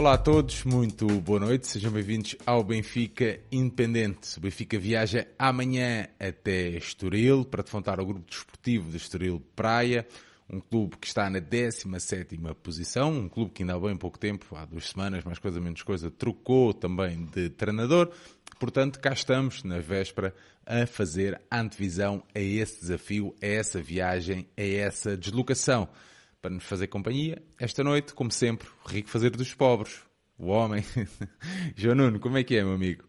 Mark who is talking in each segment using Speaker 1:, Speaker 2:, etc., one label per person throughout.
Speaker 1: Olá a todos, muito boa noite, sejam bem-vindos ao Benfica Independente. O Benfica viaja amanhã até Estoril para defrontar o grupo desportivo de Estoril Praia, um clube que está na 17 posição, um clube que ainda há bem pouco tempo, há duas semanas, mais coisa menos coisa, trocou também de treinador. Portanto, cá estamos na véspera a fazer antevisão a esse desafio, a essa viagem, a essa deslocação para nos fazer companhia. Esta noite, como sempre, rico fazer dos pobres. O homem. João Nuno, como é que é, meu amigo?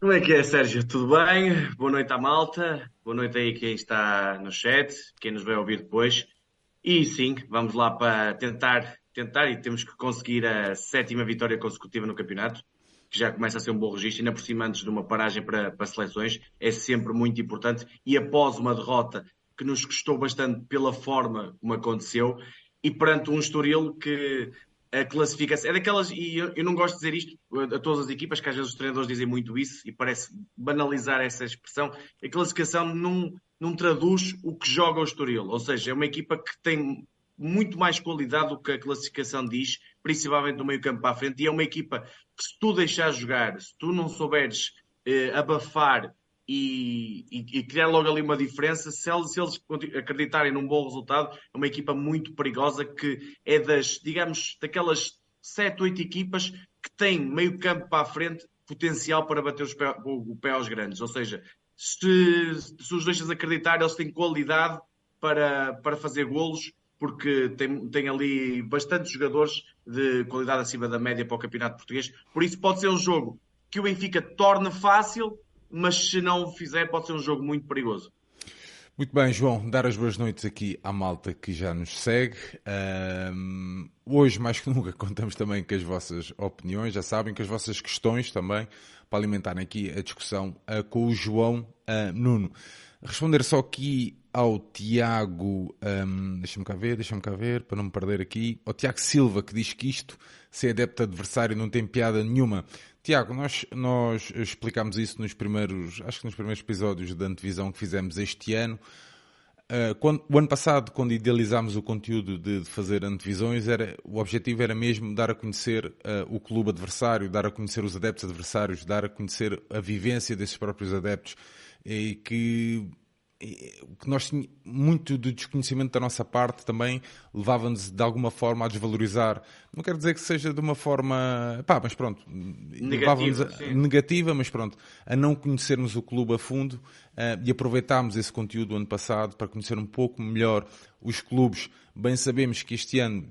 Speaker 2: Como é que é, Sérgio? Tudo bem? Boa noite à malta. Boa noite aí quem está no chat, quem nos vai ouvir depois. E sim, vamos lá para tentar, tentar e temos que conseguir a sétima vitória consecutiva no campeonato, que já começa a ser um bom registro, ainda por cima antes de uma paragem para, para seleções, é sempre muito importante. E após uma derrota que nos custou bastante pela forma como aconteceu e perante um Estoril que a classificação é daquelas, e eu, eu, não gosto de dizer isto a todas as equipas, que às vezes os treinadores dizem muito isso e parece banalizar essa expressão. A classificação não, não traduz o que joga o Estoril, ou seja, é uma equipa que tem muito mais qualidade do que a classificação diz, principalmente no meio campo para a frente, e é uma equipa que se tu deixar jogar, se tu não souberes eh, abafar e, e, e, criar logo ali uma diferença. Se eles, se eles, acreditarem num bom resultado, é uma equipa muito perigosa que é das, digamos, daquelas 7, 8 equipas que têm meio campo para a frente potencial para bater os pé, o, o pé aos grandes. Ou seja, se, se os deixas acreditar, eles têm qualidade para, para fazer golos, porque tem, tem ali bastantes jogadores de qualidade acima da média para o campeonato português. Por isso pode ser um jogo que o Benfica torne fácil, mas se não o fizer, pode ser um jogo muito perigoso.
Speaker 1: Muito bem, João, dar as boas noites aqui à malta que já nos segue. Um, hoje, mais que nunca, contamos também com as vossas opiniões, já sabem, com as vossas questões também, para alimentarem aqui a discussão uh, com o João uh, Nuno. Responder só aqui ao Tiago, um, deixa-me cá ver, deixa-me cá ver, para não me perder aqui, ao Tiago Silva, que diz que isto, ser adepto adversário, não tem piada nenhuma. Tiago, nós, nós explicámos isso nos primeiros, acho que nos primeiros episódios da antevisão que fizemos este ano. Uh, quando, o ano passado, quando idealizámos o conteúdo de, de, fazer antevisões, era, o objetivo era mesmo dar a conhecer uh, o clube adversário, dar a conhecer os adeptos adversários, dar a conhecer a vivência desses próprios adeptos e que que nós muito do desconhecimento da nossa parte também levava-nos de alguma forma a desvalorizar. Não quero dizer que seja de uma forma, pá, mas pronto,
Speaker 2: negativa,
Speaker 1: a, negativa mas pronto, a não conhecermos o clube a fundo uh, e aproveitámos esse conteúdo ano passado para conhecer um pouco melhor os clubes. Bem sabemos que este ano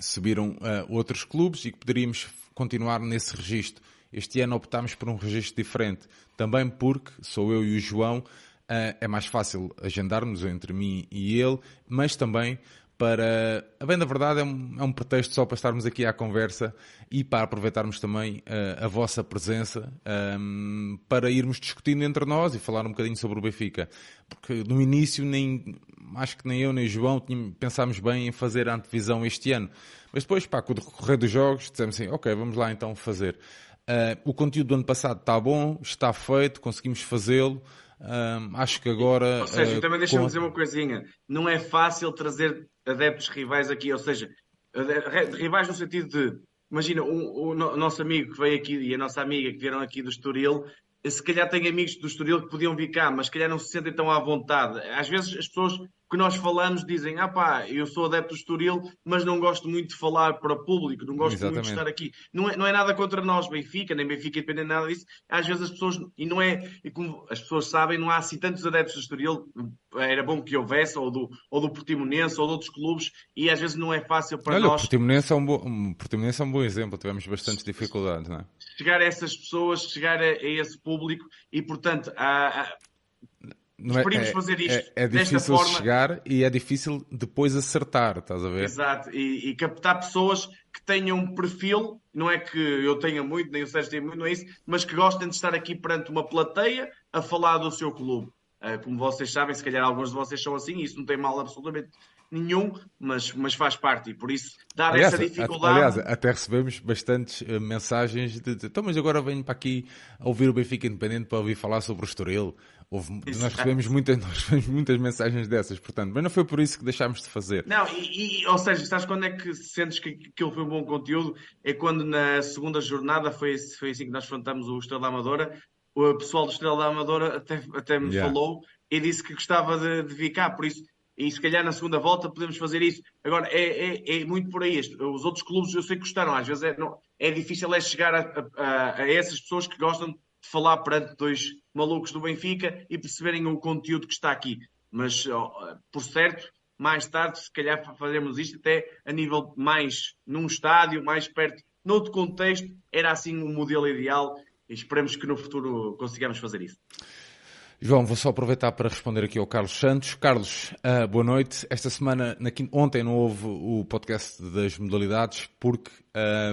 Speaker 1: subiram uh, outros clubes e que poderíamos continuar nesse registro. Este ano optámos por um registro diferente, também porque sou eu e o João é mais fácil agendarmos entre mim e ele, mas também para. A bem da verdade, é um, é um pretexto só para estarmos aqui à conversa e para aproveitarmos também uh, a vossa presença um, para irmos discutindo entre nós e falar um bocadinho sobre o Benfica. Porque no início, nem, acho que nem eu nem João pensámos bem em fazer a antevisão este ano. Mas depois, pá, com o decorrer dos jogos, dissemos assim: ok, vamos lá então fazer. Uh, o conteúdo do ano passado está bom, está feito, conseguimos fazê-lo. Um, acho que agora.
Speaker 2: Ou seja, uh, também deixa-me com... dizer uma coisinha. Não é fácil trazer adeptos rivais aqui, ou seja, rivais no sentido de. Imagina, o, o, o nosso amigo que veio aqui e a nossa amiga que vieram aqui do Estoril, se calhar tem amigos do Estoril que podiam vir cá, mas se calhar não se sentem tão à vontade. Às vezes as pessoas que nós falamos dizem, ah pá, eu sou adepto do Estoril, mas não gosto muito de falar para o público, não gosto Exatamente. muito de estar aqui. Não é, não é nada contra nós, Benfica, nem Benfica dependendo nada disso. Às vezes as pessoas, e não é, e como as pessoas sabem, não há assim tantos adeptos do Estoril, era bom que houvesse, ou do, ou do Portimonense, ou de outros clubes, e às vezes não é fácil para
Speaker 1: Olha,
Speaker 2: nós.
Speaker 1: O Portimonense, é um bo... Portimonense é um bom exemplo, tivemos bastantes dificuldades, não é?
Speaker 2: Chegar a essas pessoas, chegar a, a esse público, e portanto, há, há não é, é, fazer isto
Speaker 1: é, é difícil forma... chegar e é difícil depois acertar, estás a ver?
Speaker 2: Exato, e, e, captar pessoas que tenham um perfil, não é que eu tenha muito, nem o Sérgio tenha muito, não é isso, mas que gostem de estar aqui perante uma plateia a falar do seu clube. Uh, como vocês sabem, se calhar alguns de vocês são assim, e isso não tem mal absolutamente nenhum, mas, mas faz parte e por isso dar aliás, essa dificuldade.
Speaker 1: Aliás, até recebemos bastantes uh, mensagens de, de então, mas agora venho para aqui ouvir o Benfica Independente para ouvir falar sobre o Estoril. Houve, nós, recebemos muitas, nós recebemos muitas mensagens dessas, portanto, mas não foi por isso que deixámos de fazer.
Speaker 2: Não, e, e ou seja, sabes quando é que sentes que aquilo foi um bom conteúdo? É quando na segunda jornada, foi, foi assim que nós enfrentamos o Estrela da Amadora, o pessoal do Estrela da Amadora até, até me yeah. falou e disse que gostava de, de vir cá, por isso e se calhar na segunda volta podemos fazer isso. Agora, é, é, é muito por aí. Os outros clubes eu sei que gostaram, às vezes é, não, é difícil é chegar a, a, a, essas pessoas que gostam de falar perante dois malucos do Benfica e perceberem o conteúdo que está aqui. Mas, por certo, mais tarde, se calhar fazemos isto até a nível mais num estádio, mais perto, noutro contexto, era assim o modelo ideal e esperemos que no futuro consigamos fazer isso.
Speaker 1: João, vou só aproveitar para responder aqui ao Carlos Santos. Carlos, uh, boa noite. Esta semana, na ontem não houve o podcast das modalidades porque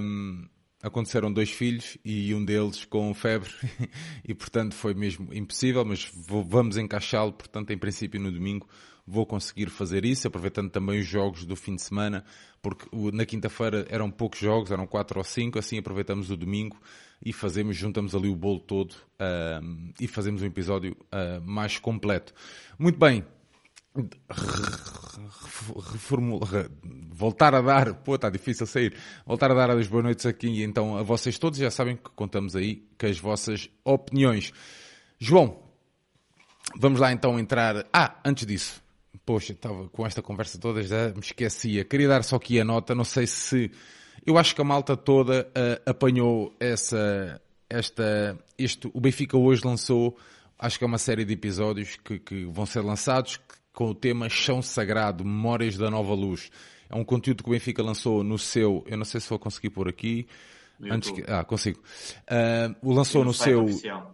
Speaker 1: um, aconteceram dois filhos e um deles com febre e, portanto, foi mesmo impossível, mas vou, vamos encaixá-lo, portanto, em princípio, no domingo vou conseguir fazer isso, aproveitando também os jogos do fim de semana, porque na quinta-feira eram poucos jogos, eram quatro ou cinco, assim aproveitamos o domingo e fazemos, juntamos ali o bolo todo e fazemos um episódio uh, mais completo. Muito bem. Reformula, voltar a dar, pô, está difícil sair, voltar a dar as boas noites aqui então a vocês todos, já sabem que contamos aí com as vossas opiniões. João, vamos lá então entrar. Ah, antes disso, poxa, estava com esta conversa toda, já me esquecia. Queria dar só aqui a nota, não sei se eu acho que a malta toda uh, apanhou essa, esta, este, o Benfica hoje lançou, acho que é uma série de episódios que, que vão ser lançados com o tema Chão Sagrado, Memórias da Nova Luz. É um conteúdo que o Benfica lançou no seu, eu não sei se vou conseguir pôr aqui, Antes que, ah, consigo. Uh, o lançou no, no seu,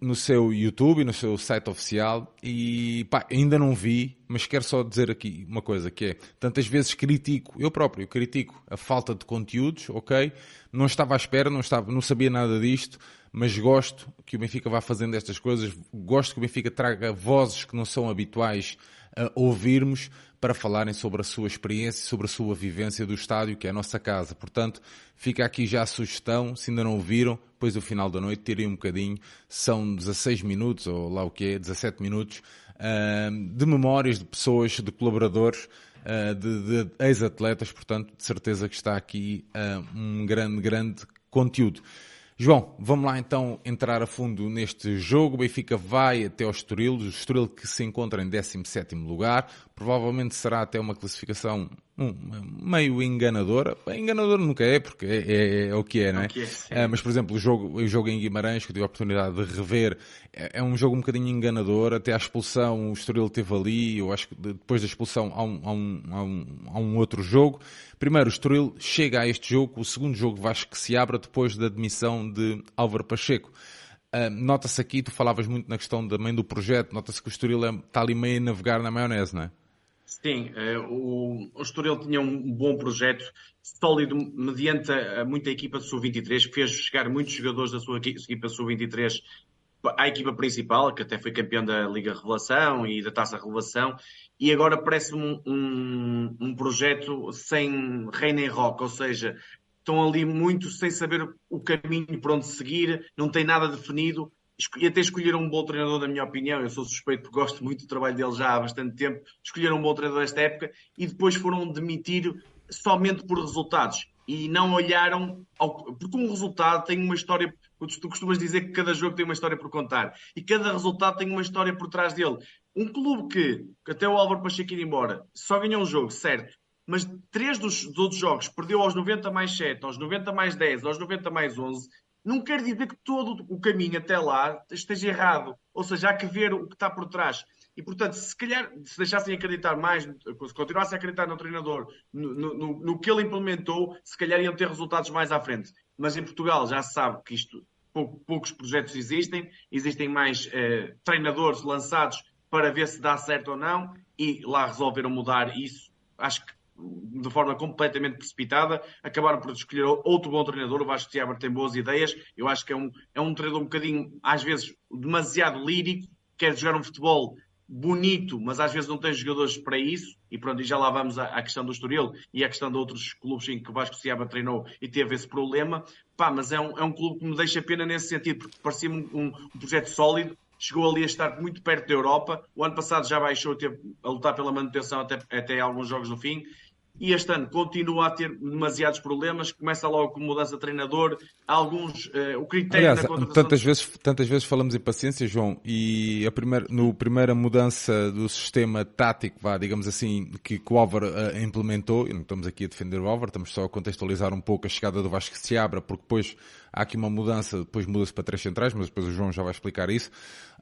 Speaker 1: no seu YouTube, no seu site oficial e pá, ainda não vi, mas quero só dizer aqui uma coisa que é, tantas vezes critico, eu próprio critico a falta de conteúdos, ok? Não estava à espera, não, estava, não sabia nada disto, mas gosto que o Benfica vá fazendo estas coisas, gosto que o Benfica traga vozes que não são habituais a ouvirmos para falarem sobre a sua experiência, sobre a sua vivência do estádio, que é a nossa casa. Portanto, fica aqui já a sugestão, se ainda não ouviram, depois do final da noite, tirem um bocadinho, são 16 minutos, ou lá o que é, 17 minutos, de memórias de pessoas, de colaboradores, de, de ex-atletas, portanto, de certeza que está aqui um grande, grande conteúdo. João, vamos lá então entrar a fundo neste jogo. O Benfica vai até ao Estoril, o Estoril que se encontra em 17º lugar. Provavelmente será até uma classificação um, meio enganadora. Enganadora nunca é, porque é, é, é o que é, não é? é, é mas, por exemplo, o jogo, o jogo em Guimarães, que eu tive a oportunidade de rever, é, é, um jogo um bocadinho enganador. Até a expulsão, o Estoril teve ali. Eu acho que depois da expulsão há um, há um, há um, há um outro jogo. Primeiro, o Estoril chega a este jogo. O segundo jogo, Vasco, que se abre depois da admissão de Álvaro Pacheco. Uh, nota-se aqui, tu falavas muito na questão também do projeto, nota-se que o Estoril é, está ali meio a navegar na maionese, não é?
Speaker 2: Sim, uh, o, o Estoril tinha um bom projeto, sólido, mediante a, a muita equipa de Sub-23, que fez chegar muitos jogadores da sua equipa Sub-23 à equipa principal, que até foi campeão da Liga Revelação e da Taça Revelação, e agora parece um, um, um projeto sem reina em rock, ou seja, estão ali muito sem saber o caminho por onde seguir, não tem nada definido, e até escolheram um bom treinador, na minha opinião. Eu sou suspeito porque gosto muito do trabalho dele já há bastante tempo. Escolheram um bom treinador desta época e depois foram demitir somente por resultados e não olharam ao... porque um resultado tem uma história. Tu costumas dizer que cada jogo tem uma história por contar e cada resultado tem uma história por trás dele. Um clube que, que até o Álvaro Pacheco ir embora, só ganhou um jogo, certo, mas três dos, dos outros jogos perdeu aos 90 mais 7, aos 90 mais 10, aos 90 mais 11 não quer dizer que todo o caminho até lá esteja errado. Ou seja, há que ver o que está por trás. E, portanto, se calhar se deixassem acreditar mais, se continuassem a acreditar no treinador, no, no, no, que ele implementou, se calhar iam ter resultados mais à frente. Mas em Portugal já se sabe que isto, pou, poucos projetos existem, existem mais eh, treinadores lançados para ver se dá certo ou não, e lá resolveram mudar isso. Acho que de forma completamente precipitada, acabaram por escolher outro bom treinador. O Vasco Tiago tem boas ideias. Eu acho que é um, é um treinador um bocadinho, às vezes, demasiado lírico, quer jogar um futebol bonito, mas às vezes não tem jogadores para isso, e pronto, e já lá vamos à, à questão do Estoril e à questão de outros clubes em que o Vasco Seabra treinou e teve esse problema, pá, mas é um, é um clube que me deixa pena nesse sentido, porque parecia um, um, um projeto sólido, chegou ali a estar muito perto da Europa, o ano passado já baixou, teve a lutar pela manutenção até, até alguns jogos no fim, e este ano continua a ter demasiados problemas, começa logo com mudança de treinador, alguns, uh, o critério
Speaker 1: Aliás, da contratação... Tantas vezes, tantas vezes falamos em paciência, João, e a primeira, no primeira mudança do sistema tático, vá, digamos assim, que, que o Álvaro uh, implementou, e não estamos aqui a defender o Álvaro, estamos só a contextualizar um pouco a chegada do Vasco que se abra, porque depois há aqui uma mudança, depois muda-se para três centrais, mas depois o João já vai explicar isso.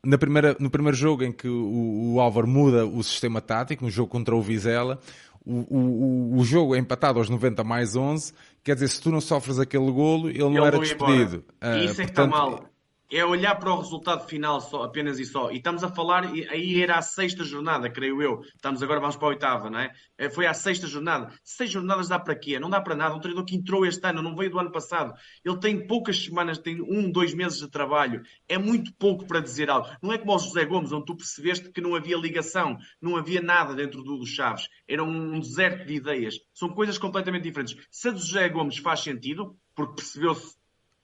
Speaker 1: Na primeira, no primeiro jogo em que o, o Álvaro muda o sistema tático, no jogo contra o Vizela, o, o, o jogo é empatado aos 90 mais 11, quer dizer, se tu não sofres aquele golo, ele, ele não era despedido.
Speaker 2: Uh, Isso é que está mal é olhar para o resultado final só, apenas e só. E estamos a falar, aí era a sexta jornada, creio eu. Estamos agora, vamos para a oitava, não é? é? Foi a sexta jornada. Seis jornadas dá para quê? Não dá para nada. Um treinador que entrou este ano, não veio do ano passado. Ele tem poucas semanas, tem um, dois meses de trabalho. É muito pouco para dizer algo. Não é como o José Gomes, onde tu percebeste que não havia ligação, não havia nada dentro do, dos Chaves. Era um deserto de ideias. São coisas completamente diferentes. Se a do José Gomes faz sentido, porque percebeu-se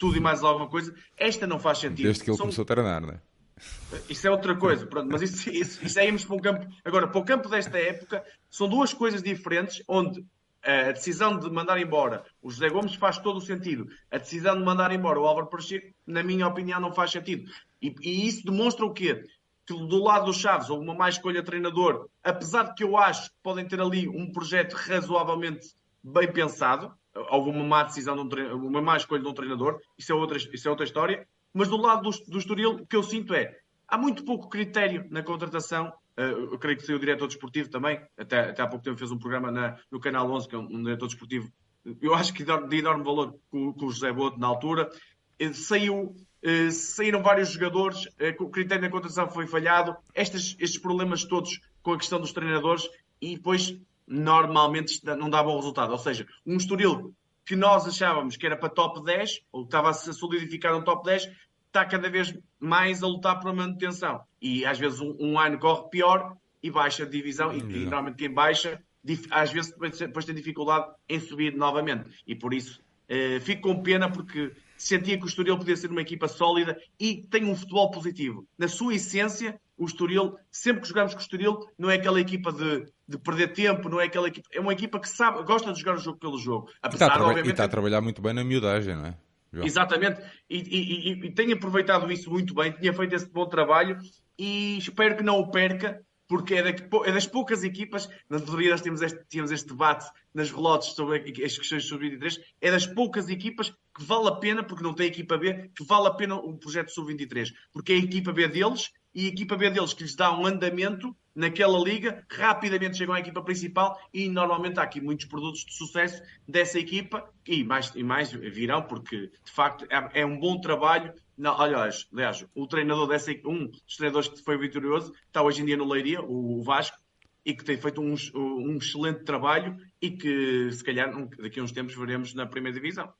Speaker 2: tudo e mais alguma coisa. Esta não faz sentido.
Speaker 1: Desde que ele São... começou a treinar, não é?
Speaker 2: Isso é outra coisa, pronto, mas isso, isso, isso é irmos para o campo. Agora, para o campo desta época, são duas coisas diferentes, onde a decisão de mandar embora o José Gomes faz todo o sentido. A decisão de mandar embora o Álvaro Pacheco, na minha opinião, não faz sentido. E, e isso demonstra o quê? Que do lado dos Chaves houve uma má escolha de treinador, apesar de que eu acho que podem ter ali um projeto razoavelmente bem pensado, houve uma má decisão, de um uma má escolha de um treinador, isso é outra, isso é outra história. Mas do lado do, do Estoril, o que eu sinto é há muito pouco critério na contratação. Eu creio que saiu o diretor desportivo também, até, até há pouco tempo fez um programa na, no Canal 11, que é um, diretor desportivo, eu acho que de, enorme valor com, com o José Boto na altura. Uh, saiu, uh, saíram vários jogadores, o critério na contratação foi falhado, Estes, estes problemas todos com a questão dos treinadores, e depois normalmente não dá bom resultado. Ou seja, um Estoril que nós achávamos que era para top 10, ou estava a se solidificar um top 10, está cada vez mais a lutar por manutenção. E às vezes um, um ano corre pior e baixa a divisão, e, e normalmente quem baixa, às vezes depois tem dificuldade em subir novamente. E por isso eh, fico com pena porque sentia que o Estoril podia ser uma equipa sólida e tem um futebol positivo. Na sua essência, o Estoril, sempre que jogamos com o Estoril, não é aquela equipa de, de perder tempo, não é aquela equipa, é uma equipa que sabe, gosta de jogar o jogo pelo jogo.
Speaker 1: Apesar, e está a, obviamente, e está a trabalhar muito bem na miudagem, não é?
Speaker 2: João. Exatamente, e, e, e, e tem aproveitado isso muito bem, tinha feito esse bom trabalho e espero que não o perca, porque é, é das poucas equipas, na teoria nós temos este, tínhamos este debate nas relotes sobre as questões sobre 23, é das poucas equipas que vale a pena, porque não tem equipa B, que vale a pena um projeto sub-23, porque é a equipa B deles e a equipa B deles que lhes dá um andamento naquela liga, rapidamente chegam à equipa principal e normalmente há aqui muitos produtos de sucesso dessa equipa e mais, e mais virão, porque de facto é, é um bom trabalho. Não, aliás, aliás, o treinador dessa um dos treinadores que foi vitorioso está hoje em dia no Leiria, o Vasco, e que tem feito um, um excelente trabalho e que se calhar daqui a uns tempos veremos na primeira divisão.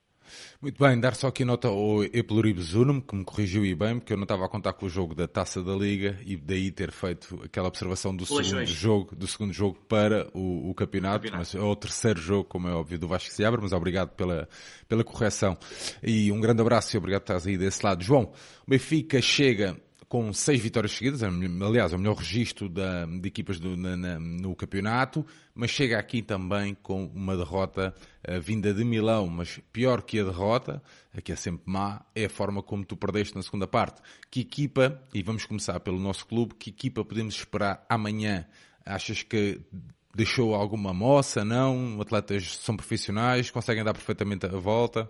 Speaker 1: Muito bem, dar só aqui nota ao Epluribus Unum, que me corrigiu e bem, porque eu não estava a contar com o jogo da Taça da Liga e daí ter feito aquela observação do segundo jogo, do segundo jogo para o, o campeonato, campeonato, mas é o terceiro jogo, como é óbvio, do Vasco se abre, mas obrigado pela, pela correção. E um grande abraço e obrigado por estás aí desse lado. João, o Benfica chega com seis vitórias seguidas, aliás, é o melhor registro da, de equipas do, na, na, no campeonato, mas chega aqui também com uma derrota uh, vinda de Milão, mas pior que a derrota, que é sempre má, é a forma como tu perdeste na segunda parte. Que equipa, e vamos começar pelo nosso clube, que equipa podemos esperar amanhã? Achas que deixou alguma moça, não? Atletas são profissionais, conseguem dar perfeitamente a volta?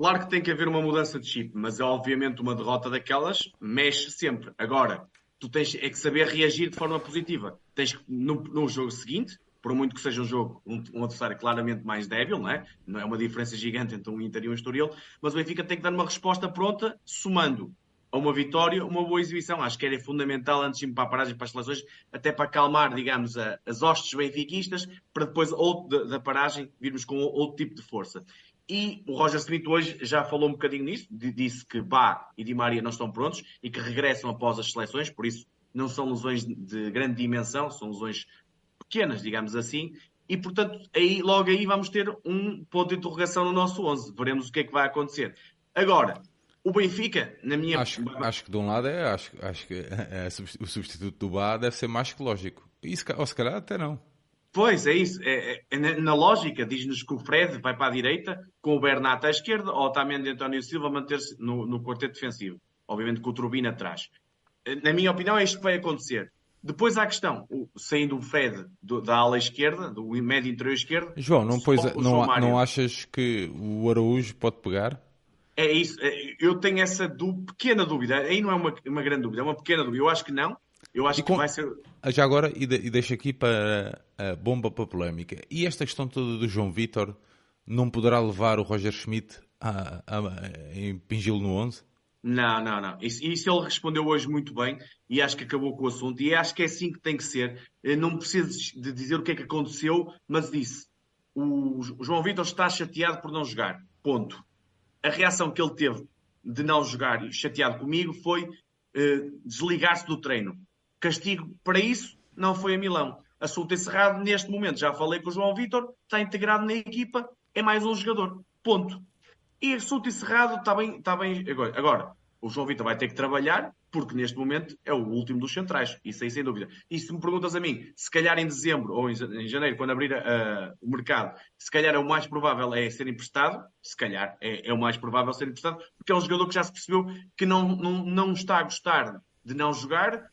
Speaker 2: Claro que tem que haver uma mudança de chip, mas é obviamente uma derrota daquelas mexe sempre. Agora, tu tens é que saber reagir de forma positiva. Tens que, no, no jogo seguinte, por muito que seja um jogo, um, um, adversário claramente mais débil, não é? Não é uma diferença gigante entre um Inter e um Estoril, mas o Benfica tem que dar uma resposta pronta, somando a uma vitória, uma boa exibição. Acho que era fundamental antes de ir para a paragem para as seleções, até para acalmar, digamos, a, as hostes benfiquistas, para depois, da, da paragem, virmos com outro tipo de força. E o Roger Smith hoje já falou um bocadinho nisso, disse que Bá e Di Maria não estão prontos e que regressam após as seleções, por isso não são lesões de grande dimensão, são lesões pequenas, digamos assim, e portanto, aí, logo aí vamos ter um ponto de interrogação no nosso 11. Veremos o que é que vai acontecer. Agora, o Benfica, na minha.
Speaker 1: Acho, acho que de um lado é, acho, acho que é, o substituto do Bá deve ser mais que lógico. E ou se calhar até não.
Speaker 2: Pois, é isso. É, é, na, lógica, diz-nos que o Fred vai para a direita, com o Bernat à esquerda, ou também de António Silva manter-se no, no quarteto defensivo. Obviamente com o Turbina atrás. Na minha opinião, é isto que vai acontecer. Depois há a questão, o, saindo o Fred do, da ala esquerda, do médio interior esquerdo.
Speaker 1: João, não, pois, não, não achas que o Araújo pode pegar?
Speaker 2: É isso, é, eu tenho essa pequena dúvida. Aí não é uma, uma grande dúvida, é uma pequena dúvida. Eu acho que não. Eu acho com... que vai ser.
Speaker 1: Já agora, e, de, e deixo aqui para a bomba para a polémica. E esta questão toda do João Vitor não poderá levar o Roger Schmidt a, a, a impingi-lo no 11?
Speaker 2: Não, não, não. Isso, isso, ele respondeu hoje muito bem e acho que acabou com o assunto. E acho que é assim que tem que ser. Não preciso de dizer o que é que aconteceu, mas disse: o, João Vitor está chateado por não jogar. Ponto. A reação que ele teve de não jogar chateado comigo foi eh, desligar-se do treino. Castigo para isso não foi a Milão. Assunto encerrado neste momento. Já falei com o João Vitor, está integrado na equipa, é mais um jogador. Ponto. E assunto encerrado, está bem, está bem. Agora, agora, o João Vitor vai ter que trabalhar, porque neste momento é o último dos centrais, isso aí sem dúvida. E se me perguntas a mim, se calhar em dezembro ou em janeiro, quando abrir uh, o mercado, se calhar é o mais provável é ser emprestado, se calhar é, é, o mais provável ser emprestado, porque é um jogador que já se percebeu que não, não, não está a gostar de não jogar,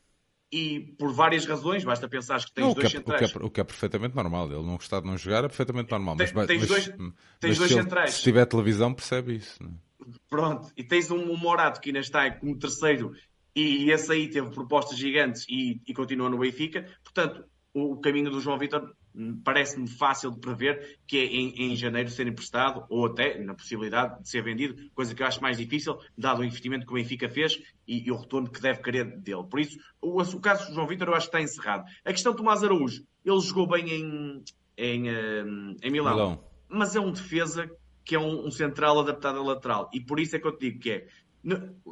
Speaker 2: e por várias razões, basta pensar que tens não, dois
Speaker 1: que
Speaker 2: é, centrais.
Speaker 1: O que, é, o que, é, perfeitamente normal, ele não gostar de não jogar é perfeitamente normal. Mas,
Speaker 2: tens
Speaker 1: mas,
Speaker 2: dois,
Speaker 1: mas,
Speaker 2: tens dois
Speaker 1: se
Speaker 2: centrais.
Speaker 1: Ele, se tiver televisão, percebe isso. Não?
Speaker 2: É? Pronto, e tens um, um Morato que ainda está como terceiro, e, e esse aí teve propostas gigantes e, e continua no Benfica. Portanto, o, o caminho do João Vitor parece-me fácil de prever que é em, em, janeiro ser emprestado ou até na possibilidade de ser vendido, coisa que eu acho mais difícil, dado o investimento que o Benfica fez e, e o retorno que deve querer dele. Por isso, o, o caso do João Vitor eu acho que está encerrado. A questão de Tomás Araújo, ele jogou bem em, em, hum, em Milão, Milão, mas é um defesa que é um, um central adaptado a lateral e por isso é que eu te digo que é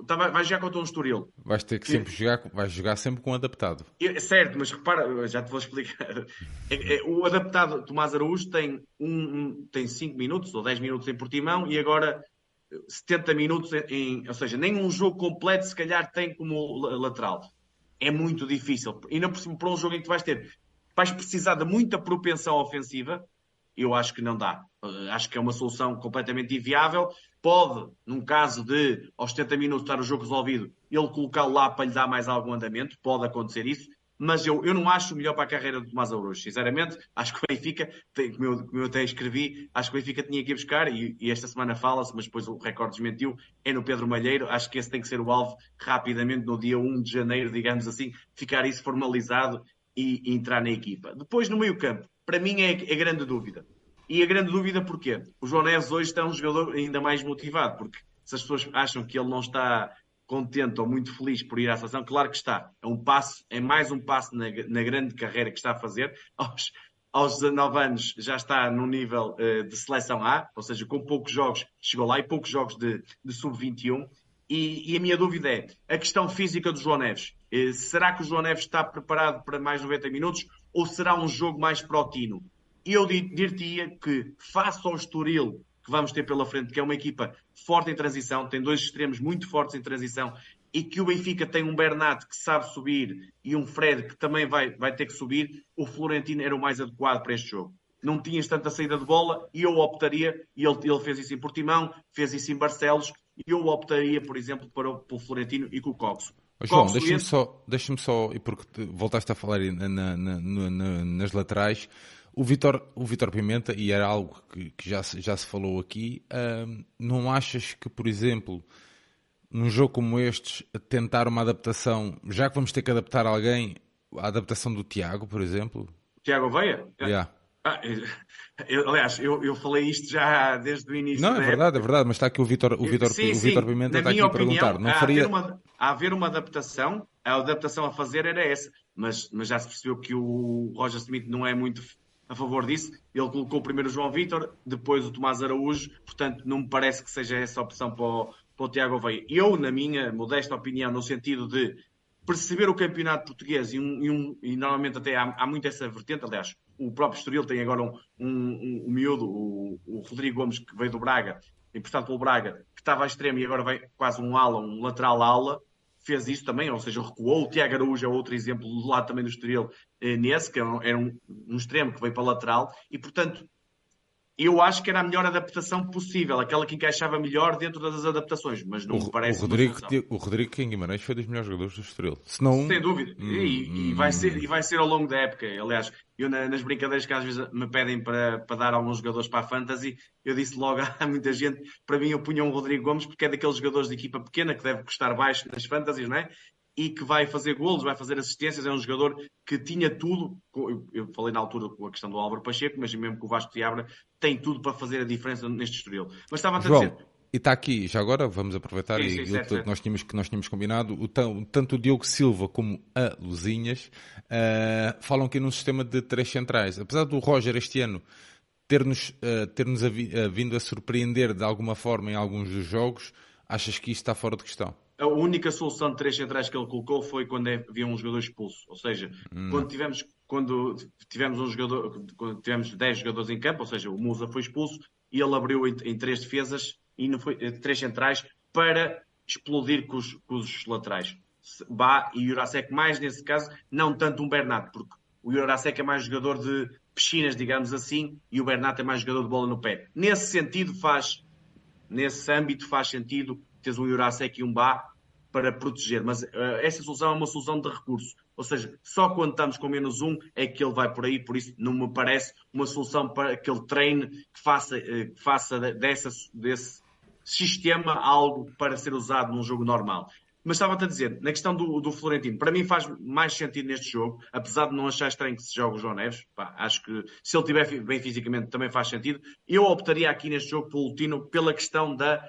Speaker 2: Tá, vai jogar contra um Estoril.
Speaker 1: Vais ter que, que sempre jogar, vais jogar sempre com adaptado.
Speaker 2: É, certo, mas repara, já te vou explicar. É, é, o adaptado Tomás Araújo tem 5 um, tem cinco minutos ou 10 minutos em Portimão e agora 70 minutos em. Ou seja, nem um jogo completo se calhar tem como lateral. É muito difícil. E não por cima, para um jogo em que tu vais ter. Vais precisar de muita propensão ofensiva eu acho que não dá. Uh, acho que é uma solução completamente inviável. Pode, num caso de aos 70 minutos estar o jogo resolvido, ele colocá-lo lá para lhe dar mais algum andamento, pode acontecer isso, mas eu, eu não acho melhor para a carreira do Tomás Aroujo. Sinceramente, acho que o Benfica, como, eu, como eu até escrevi, acho que o Benfica tinha que ir buscar, e, e esta semana fala-se, mas depois o recorde desmentiu, é no Pedro Malheiro. Acho que esse tem que ser o alvo rapidamente, no dia 1 de janeiro, digamos assim, ficar isso formalizado e, e entrar na equipa. Depois, no meio campo, para mim é, é grande dúvida. E a grande dúvida porquê? O João Neves hoje está um jogador ainda mais motivado, porque se as pessoas acham que ele não está contente ou muito feliz por ir à seleção, claro que está. É um passo, é mais um passo na, na grande carreira que está a fazer. Aos, aos 19 anos já está no nível uh, de seleção A, ou seja, com poucos jogos chegou lá e poucos jogos de, de sub-21. E, e, a minha dúvida é a questão física do João Neves. Uh, será que o João Neves está preparado para mais 90 minutos ou será um jogo mais para o Tino? E eu diria que, face ao Estoril que vamos ter pela frente, que é uma equipa forte em transição, tem dois extremos muito fortes em transição, e que o Benfica tem um Bernat que sabe subir e um Fred que também vai, vai ter que subir, o Florentino era o mais adequado para este jogo. Não tinhas tanta saída de bola e eu optaria, e ele, ele fez isso em Portimão, fez isso em Barcelos, e eu optaria, por exemplo, para o, para o Florentino e com o Coxo.
Speaker 1: João, deixa-me só, deixa só, e porque voltaste a falar na, na, na, nas laterais, o Vitor, o Vitor Pimenta, e era algo que, que já, se, já se falou aqui, não achas que, por exemplo, num jogo como este, tentar uma adaptação, já que vamos ter que adaptar alguém, a adaptação do Tiago, por exemplo?
Speaker 2: Tiago Veia?
Speaker 1: Yeah.
Speaker 2: Ah, eu, aliás, eu, eu falei isto já desde o início.
Speaker 1: Não, é verdade, é verdade, mas está aqui o Vitor, o Vitor, sim, o Vitor Pimenta está aqui opinião, a perguntar. Não
Speaker 2: há,
Speaker 1: faria...
Speaker 2: uma, a haver uma adaptação, a adaptação a fazer era essa, mas, mas já se percebeu que o Roger Smith não é muito a favor disso. Ele colocou primeiro o João Vitor, depois o Tomás Araújo, portanto, não me parece que seja essa a opção para o, para o Tiago Veia. Eu, na minha modesta opinião, no sentido de perceber o campeonato português e, um, e, um, e normalmente até há, há, muito essa vertente, aliás, o próprio Estoril tem agora um, um, um miúdo, o, o, Rodrigo Gomes, que veio do Braga, emprestado pelo Braga, que estava a extremo e agora vai quase um ala, um lateral ala, fez isso também, ou seja, recuou. O Tiago Araújo é outro exemplo do lado também do Estoril eh, nesse, que era um, era um, extremo que veio para lateral, e portanto eu acho que era a melhor adaptação possível, aquela que encaixava melhor dentro das adaptações, mas não
Speaker 1: o,
Speaker 2: me parece.
Speaker 1: O Rodrigo, o Rodrigo em Guimarães foi dos melhores jogadores do Estoril. Senão...
Speaker 2: Sem dúvida. Hum, e, e, vai ser, e vai ser ao longo da época. Aliás, eu nas brincadeiras que às vezes me pedem para, para dar alguns jogadores para a Fantasy, eu disse logo a muita gente, para mim eu punha um Rodrigo Gomes porque é daqueles jogadores de equipa pequena que deve custar baixo nas Fantasies, não é? E que vai fazer golos, vai fazer assistências, é um jogador que tinha tudo, eu falei na altura com a questão do Álvaro Pacheco, mas mesmo que o Vasco de Abra tem tudo para fazer a diferença neste Estoril. Mas estava a dizer...
Speaker 1: E está aqui, já agora vamos aproveitar sim, sim, e certo, certo. nós tínhamos que nós tínhamos combinado, o, tanto o Diogo Silva como a Luzinhas uh, falam aqui num sistema de três centrais. Apesar do Roger este ano ter-nos uh, ter -nos uh, vindo a surpreender de alguma forma em alguns dos jogos, achas que isto está fora de questão?
Speaker 2: A única solução de três centrais que ele colocou foi quando é, havia um jogador expulso. Ou seja, hum. quando tivemos quando tivemos um jogador, quando tivemos 10 jogadores em campo, ou seja, o Musa foi expulso e ele abriu em, em três defesas e não foi, três centrais para explodir com os, com os laterais. Bá e Jurasek mais nesse caso, não tanto um Bernat, porque o Jurasek é mais jogador de piscinas, digamos assim, e o Bernat é mais jogador de bola no pé. Nesse sentido faz, nesse âmbito faz sentido tens um Jurasek e um Bá para proteger, mas uh, essa solução é uma solução de recurso. Ou seja, só quando estamos com menos um é que ele vai por aí, por isso não me parece uma solução para que ele treine, que faça, uh, que faça dessa, desse sistema algo para ser usado num jogo normal. Mas estava-te a dizer, na questão do, do, Florentino, para mim faz mais sentido neste jogo, apesar de não achar estranho que se jogue o João Neves. Pá, acho que se ele estiver bem fisicamente também faz sentido. Eu optaria aqui neste jogo pelo Tino pela questão da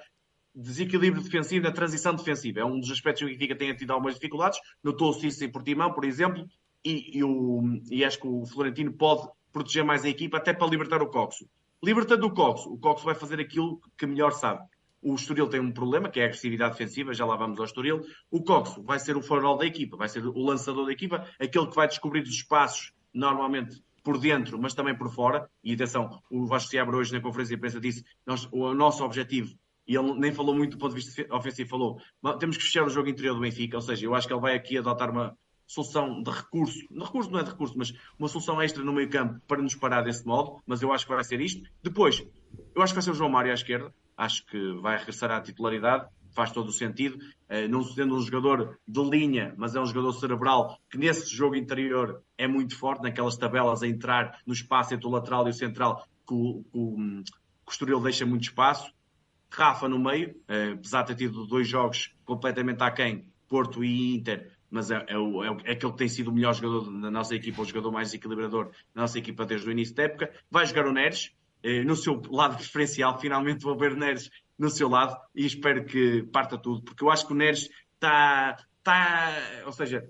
Speaker 2: desequilíbrio defensivo na transição defensiva. É um dos aspectos que o Benfica tem tido algumas dificuldades. Notou-se isso em Portimão, por exemplo, e, e, o, e acho que o Florentino pode proteger mais a equipa até para libertar o Coxo. Libertando o Coxo, o Coxo vai fazer aquilo que melhor sabe. O Estoril tem um problema, que é a agressividade defensiva, já lá vamos ao Estoril. O Coxo vai ser o farol da equipa, vai ser o lançador da equipa, aquele que vai descobrir os espaços, normalmente por dentro, mas também por fora. E atenção, o Vasco Seabra hoje na conferência de imprensa disse nós, o nosso objetivo e ele nem falou muito do ponto de vista ofensivo, falou temos que fechar o jogo interior do Benfica, ou seja, eu acho que ele vai aqui adotar uma solução de recurso, de recurso não é de recurso, mas uma solução extra no meio campo para nos parar desse modo, mas eu acho que vai ser isto. Depois, eu acho que vai ser o João Mário à esquerda, acho que vai regressar à titularidade, faz todo o sentido, eh, não sendo um jogador de linha, mas é um jogador cerebral que nesse jogo interior é muito forte, naquelas tabelas a entrar no espaço entre o lateral e o central, que o, que o, Estoril deixa muito espaço, Rafa no meio, eh, apesar de ter tido dois jogos completamente aquém, Porto e Inter, mas é, é, o, é, é aquele que tem sido o melhor jogador da nossa equipa, o jogador mais equilibrador da nossa equipa desde o início da época. Vai jogar o Neres, eh, no seu lado preferencial, finalmente vou ver o Neres no seu lado e espero que parta tudo, porque eu acho que o Neres está. Tá, ou seja,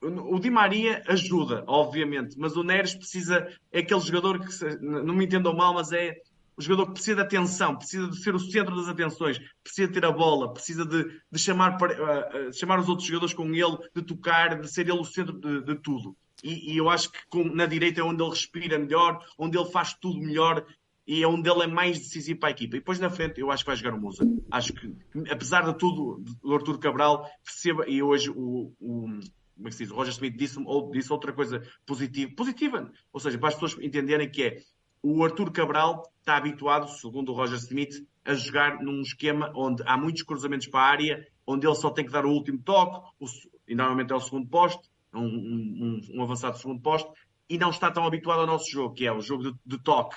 Speaker 2: o Di Maria ajuda, obviamente, mas o Neres precisa. É aquele jogador que, não me entendam mal, mas é o jogador que precisa de atenção, precisa de ser o centro das atenções, precisa ter a bola, precisa de, de chamar, para, uh, chamar os outros jogadores com ele, de tocar, de ser ele o centro de, de tudo. E, e, eu acho que com, na direita é onde ele respira melhor, onde ele faz tudo melhor e é onde ele é mais decisivo para a equipa. E depois na frente eu acho que vai jogar o Musa. Acho que, apesar de tudo, o Arturo Cabral perceba, e hoje o, o como é que se diz? O Roger Smith disse, ou, disse outra coisa positiva, positiva, ou seja, para as pessoas entenderem que é o Arthur Cabral está habituado, segundo o Roger Smith, a jogar num esquema onde há muitos cruzamentos para a área, onde ele só tem que dar o último toque, o, e normalmente é o segundo poste, um, um, um, avançado segundo poste, e não está tão habituado ao nosso jogo, que é o jogo de, de toque.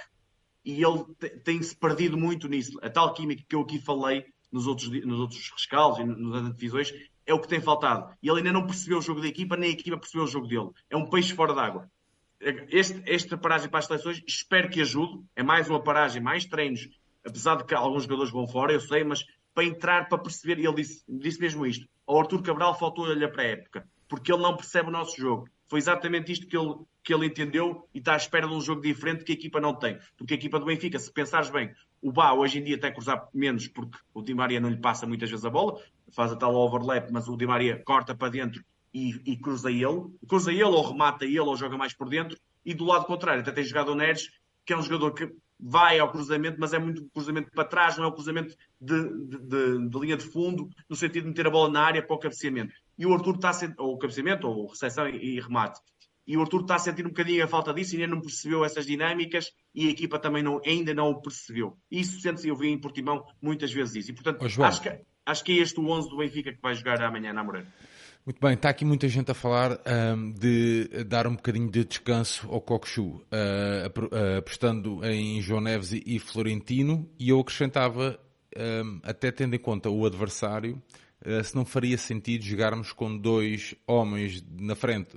Speaker 2: E ele tem-se perdido muito nisso. A tal química que eu aqui falei nos outros, nos outros rescaldos e nas divisões é o que tem faltado. E ele ainda não percebeu o jogo da equipa, nem a equipa percebeu o jogo dele. É um peixe fora d'água este, esta paragem para as seleções espero que ajude. É mais uma paragem, mais treinos, apesar de que alguns jogadores vão fora, eu sei, mas para entrar, para perceber, ele disse, disse mesmo isto. Ao Arthur Cabral faltou-lhe a pré-época, porque ele não percebe o nosso jogo. Foi exatamente isto que ele, que ele entendeu e está à espera de um jogo diferente que a equipa não tem. Porque a equipa do Benfica, se pensares bem, o Bá hoje em dia tem que cruzar menos porque o Di Maria não lhe passa muitas vezes a bola, faz a tal overlap, mas o Di Maria corta para dentro e, e cruza ele, cruza ele ou remata ele ou joga mais por dentro, e do lado contrário até tem jogado o Neres, que é um jogador que vai ao cruzamento, mas é muito cruzamento para trás, não é o cruzamento de, de, de, de, linha de fundo, no sentido de meter a bola na área para o cabeceamento. E o Arthur está a sentir, ou o cabeceamento, ou recepção e, e remate. E o Arthur está a sentir um bocadinho a falta disso e ainda não percebeu essas dinâmicas e a equipa também não, ainda não o percebeu. Isso sente-se, eu vi em Portimão muitas vezes isso. E portanto, oh, acho, que, acho que é este o 11 do Benfica que vai jogar amanhã na Moreira.
Speaker 1: Muito bem, está aqui muita gente a falar um, de dar um bocadinho de descanso ao Cockchu, uh, uh, apostando em João Neves e Florentino, e eu acrescentava, um, até tendo em conta o adversário, uh, se não faria sentido jogarmos com dois homens na frente,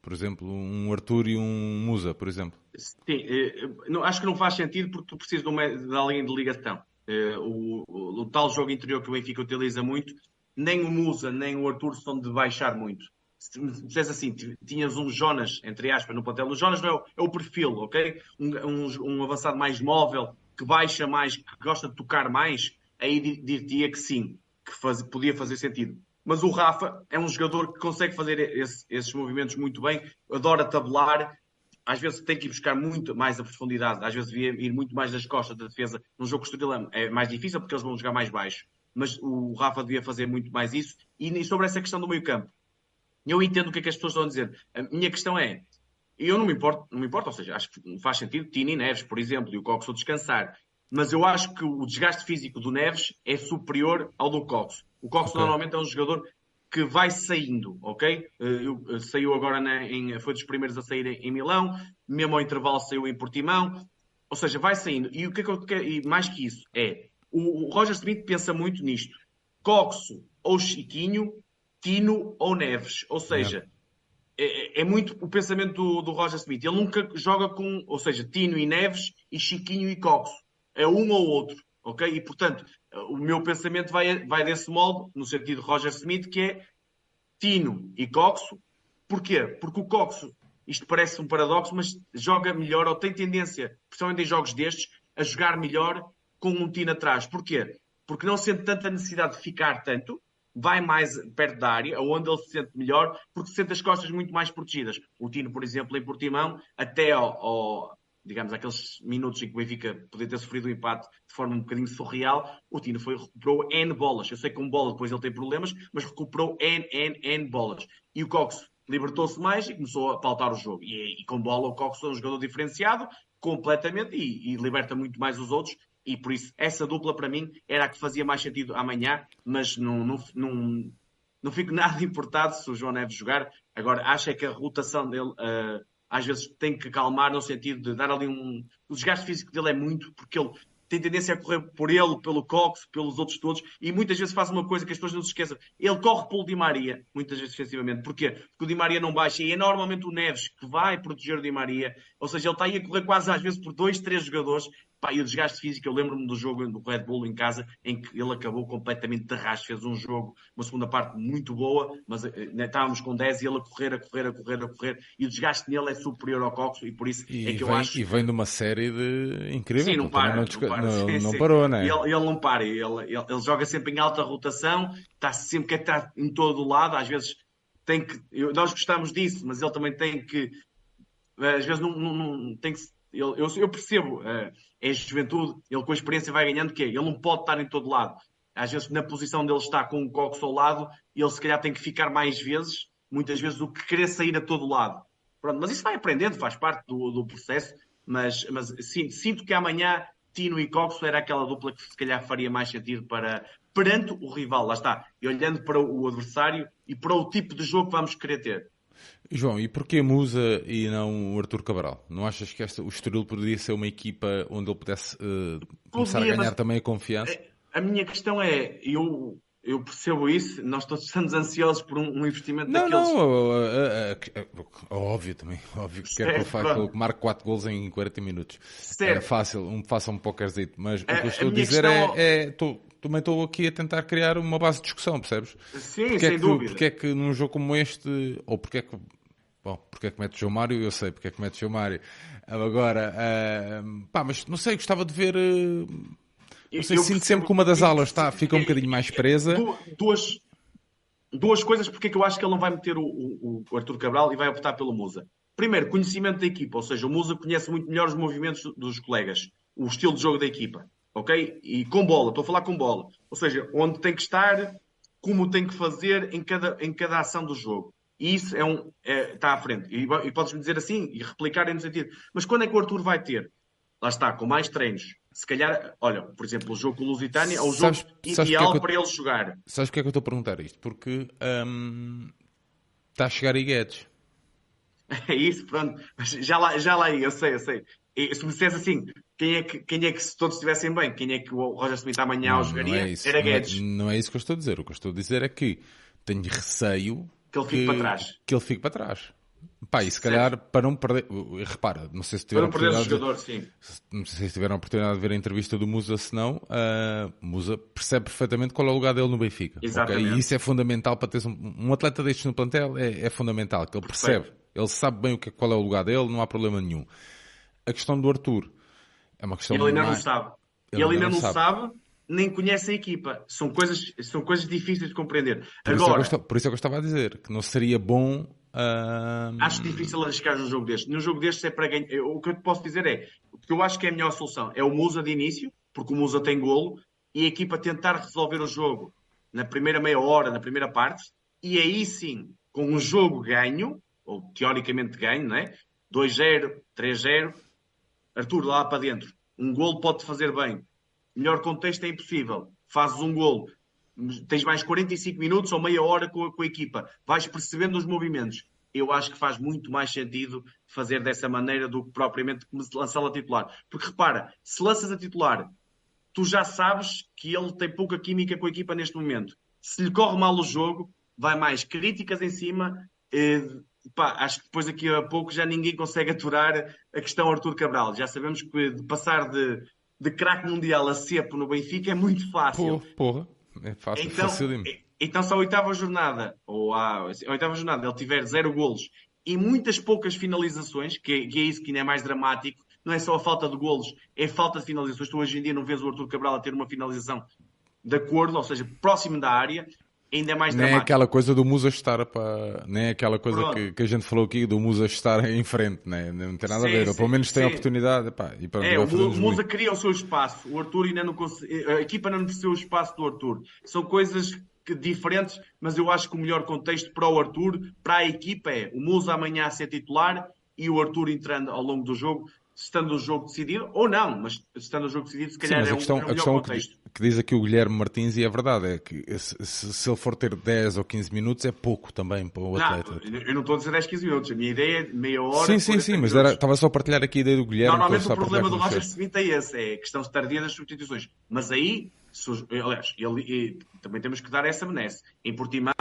Speaker 1: por exemplo, um Arthur e um Musa, por exemplo.
Speaker 2: Sim, eh, não, acho que não faz sentido porque tu precisas de, uma, de alguém de ligação. Eh, o, o, o tal jogo interior que o Benfica utiliza muito nem o Musa, nem o Arthur são de baixar muito. Se dissesse assim, tinhas um Jonas, entre aspas, no plantel. O Jonas não é o, é o perfil, ok? Um, um, um, avançado mais móvel, que baixa mais, que gosta de tocar mais, aí diria que sim, que faz, podia fazer sentido. Mas o Rafa é um jogador que consegue fazer esse, esses movimentos muito bem, adora tabular, às vezes tem que ir buscar muito mais a profundidade, às vezes devia ir muito mais das costas da defesa. Num jogo com o é mais difícil porque eles vão jogar mais baixo mas o Rafa devia fazer muito mais isso. E sobre essa questão do meio campo, eu entendo o que é que as pessoas estão a dizer. A minha questão é, eu não me importo, não me importo, ou seja, acho que faz sentido Tini Neves, por exemplo, e o Coxo descansar. Mas eu acho que o desgaste físico do Neves é superior ao do Coxo. O Coxo okay. normalmente é um jogador que vai saindo, ok? Eh, eu, eu, saiu agora, na, em, foi dos primeiros a sair em, em Milão, mesmo ao intervalo saiu em Portimão, ou seja, vai saindo. E o que é que eu quero, e mais que isso, é o, Roger Smith pensa muito nisto. Coxo ou Chiquinho, Tino ou Neves. Ou seja, é, é, é muito o pensamento do, do, Roger Smith. Ele nunca joga com, ou seja, Tino e Neves e Chiquinho e Coxo. É um ou outro. Ok? E portanto, o meu pensamento vai, vai desse modo, no sentido de Roger Smith, que é Tino e Coxo. Porquê? Porque o Coxo, isto parece um paradoxo, mas joga melhor, ou tem tendência, principalmente em jogos destes, a jogar melhor com um Tino atrás. Porquê? Porque não sente tanta necessidade de ficar tanto, vai mais perto da área, onde ele se sente melhor, porque sente as costas muito mais protegidas. O Tino, por exemplo, em Portimão, até ao, ao digamos, aqueles minutos em que o Benfica podia ter sofrido o um empate de forma um bocadinho surreal, o Tino foi, recuperou N bolas. Eu sei que com bola depois ele tem problemas, mas recuperou N, N, N bolas. E o Cox libertou-se mais e começou a pautar o jogo. E, e com bola o Cox é um jogador diferenciado completamente e, e liberta muito mais os outros e por isso essa dupla para mim era a que fazia mais sentido amanhã, mas não, não, não, não fico nada importado se o João Neves jogar. Agora, acho é que a rotação dele uh, às vezes tem que calmar no sentido de dar ali um. O desgaste físico dele é muito, porque ele tem tendência a correr por ele, pelo Cox, pelos outros todos, e muitas vezes faz uma coisa que as pessoas não se esqueçam. Ele corre pelo Di Maria, muitas vezes defensivamente. Porquê? Porque o Di Maria não baixa, e é normalmente o Neves que vai proteger o Di Maria. Ou seja, ele está aí a correr quase às vezes por dois, três jogadores, Pá, e o desgaste físico, eu lembro-me do jogo do Red Bull em casa, em que ele acabou completamente de rastro, fez um jogo, uma segunda parte muito boa, mas eh, né, estávamos com 10 e ele a correr, a correr, a correr, a correr, e o desgaste nele é superior ao Cox, e por isso
Speaker 1: e
Speaker 2: é que
Speaker 1: vem,
Speaker 2: eu acho...
Speaker 1: E vem de uma série de incrível,
Speaker 2: sim, não, para,
Speaker 1: não,
Speaker 2: não, para,
Speaker 1: não,
Speaker 2: sim,
Speaker 1: não
Speaker 2: sim.
Speaker 1: parou, né?
Speaker 2: Ele, ele não para, ele, ele, ele, joga sempre em alta rotação, está sempre que está em todo o lado, às vezes tem que, nós gostamos disso, mas ele também tem que, às vezes não, não, não tem que eu, eu, eu percebo, uh, é juventude, ele com a experiência vai ganhando o quê? Ele não pode estar em todo lado. Às vezes, na posição dele está com o Cox ao lado, ele se calhar tem que ficar mais vezes, muitas vezes, do que querer sair a todo lado. Pronto, mas isso vai aprendendo, faz parte do, do processo. Mas, mas sim, sinto que amanhã Tino e Cox era aquela dupla que se calhar faria mais sentido para perante o rival, lá está, e olhando para o adversário e para o tipo de jogo que vamos querer ter.
Speaker 1: João, e porquê Musa e não o Artur Cabral? Não achas que esta, o Estoril poderia ser uma equipa onde ele pudesse uh, começar a ganhar também a confiança?
Speaker 2: A, minha questão é, eu, eu percebo isso, nós todos estamos ansiosos por um, um investimento não, daqueles...
Speaker 1: Não, não, óbvio também, óbvio que quero que eu, faça, que eu marque 4 gols em 40 minutos. Certo. É fácil, um, faça um pokerzito, mas a, o que eu estou a, dizer questão... é, é tô, também estou aqui a tentar criar uma base de discussão, percebes?
Speaker 2: Sim, porque sem é que, dúvida.
Speaker 1: Porque é que num jogo como este, ou porque é que Bom, porque é que mete o João Mário? Eu sei porque é que mete o João Mário. Agora, uh, pá, mas não sei, gostava de ver. Uh, não sei, eu sinto sempre que uma das alas está, fica um bocadinho mais presa.
Speaker 2: Duas, duas coisas porque é que eu acho que ele não vai meter o, o, o Arthur Cabral e vai optar pelo Musa. Primeiro, conhecimento da equipa, ou seja, o Musa conhece muito melhor os movimentos dos colegas, o estilo de jogo da equipa, ok? E com bola, estou a falar com bola. Ou seja, onde tem que estar, como tem que fazer em cada, em cada ação do jogo. E isso é um, é, está à frente. E, e podes-me dizer assim e replicar no sentido. Mas quando é que o Arthur vai ter? Lá está, com mais treinos. Se calhar, olha, por exemplo, o jogo com o Lusitânia é o jogo sabes, ideal sabes é para ele jogar.
Speaker 1: Sabes porque é que eu estou a perguntar isto? Porque hum, está a chegar Guedes.
Speaker 2: É isso, pronto. Já lá, já lá eu sei, eu sei. E se me dissesse assim, quem é, que, quem é que, se todos estivessem bem, quem é que o Roger Smith amanhã não, jogaria? Não é isso, Era Guedes.
Speaker 1: Não é, não é, isso que eu estou a dizer. O que eu estou a dizer é que tenho receio
Speaker 2: que ele fique que, para trás.
Speaker 1: Que ele fique para trás. Pá, e se calhar para não perder. Repara, não sei se tiveram
Speaker 2: para não perder o jogador, de, sim.
Speaker 1: Não sei se tiveram a oportunidade de ver a entrevista do Musa, se não, uh, Musa percebe perfeitamente qual é o lugar dele no Benfica.
Speaker 2: Exatamente.
Speaker 1: Okay? E isso é fundamental para ter um, um atleta destes no plantel, é, é fundamental, que ele Perfeito. percebe, ele sabe bem o que, qual é o lugar dele, não há problema nenhum. A questão do Arthur é uma questão.
Speaker 2: Ele ainda não sabe. Ele, ele ainda não sabe. sabe nem conhece a equipa. São coisas, são coisas difíceis de compreender.
Speaker 1: Por, Agora, isso é por isso é que eu estava a dizer que não seria bom.
Speaker 2: Acho difícil arriscar num jogo deste. Num jogo deste é para ganhar. O que eu te posso dizer é o que eu acho que é a melhor solução é o Musa de início, porque o Musa tem golo, e a equipa tentar resolver o jogo na primeira meia hora, na primeira parte, e aí sim, com um jogo ganho, ou teoricamente ganho, não é? 2-0, 3-0, Arthur lá para dentro. Um golo pode fazer bem. Melhor contexto é impossível. Fazes um golo, tens mais 45 minutos ou meia hora com a, com a equipa, vais percebendo os movimentos. Eu acho que faz muito mais sentido fazer dessa maneira do que propriamente lançá-lo a titular. Porque repara, se lanças a titular, tu já sabes que ele tem pouca química com a equipa neste momento. Se lhe corre mal o jogo, vai mais críticas em cima. Pá, acho que depois daqui a pouco já ninguém consegue aturar a questão Arthur Cabral. Já sabemos que de passar de, de craque mundial a cepo no Benfica é muito fácil.
Speaker 1: Porra. É fácil, então,
Speaker 2: Então, se a oitava jornada, ou a, a oitava jornada, ele tiver zero golos e muitas poucas finalizações, que, que é isso que ainda é mais dramático, não é só a falta de golos, é a falta de finalizações. Tu hoje em dia não vês o Arthur Cabral a ter uma finalização de acordo, ou seja, próximo da área, ainda é mais
Speaker 1: nem
Speaker 2: dramático.
Speaker 1: é aquela coisa do Musa estar para. Nem é aquela coisa que, que, a gente falou aqui do Musa estar em frente, né? não tem nada sim, a ver. Ou pelo menos tem a oportunidade. Pá, e
Speaker 2: pronto, é, o Musa cria o seu espaço. O Arthur ainda não consegue. A equipa não percebeu o espaço do Arthur. São coisas que, diferentes, mas eu acho que o melhor contexto para o Arthur, para a equipa, é o Musa amanhã a ser titular e o Arthur entrando ao longo do jogo estando o jogo decidido, ou não, mas estando o jogo decidido, se calhar Sim,
Speaker 1: é, a questão, um, é o a questão contexto. Que, diz aqui o Guilherme Martins, e é verdade, é que se, se, ele for ter 10 ou 15 minutos é pouco também para o
Speaker 2: não,
Speaker 1: atleta.
Speaker 2: Eu não estou a dizer 10, 15 minutos, a minha ideia é meia hora.
Speaker 1: Sim, sim, sim, mas era, estava só a partilhar aqui a ideia do Guilherme.
Speaker 2: Normalmente o problema do Roger Smith é esse, é a questão tardia das substituições. Mas aí, aliás, ele, também temos que dar essa benesse. Em Portimão,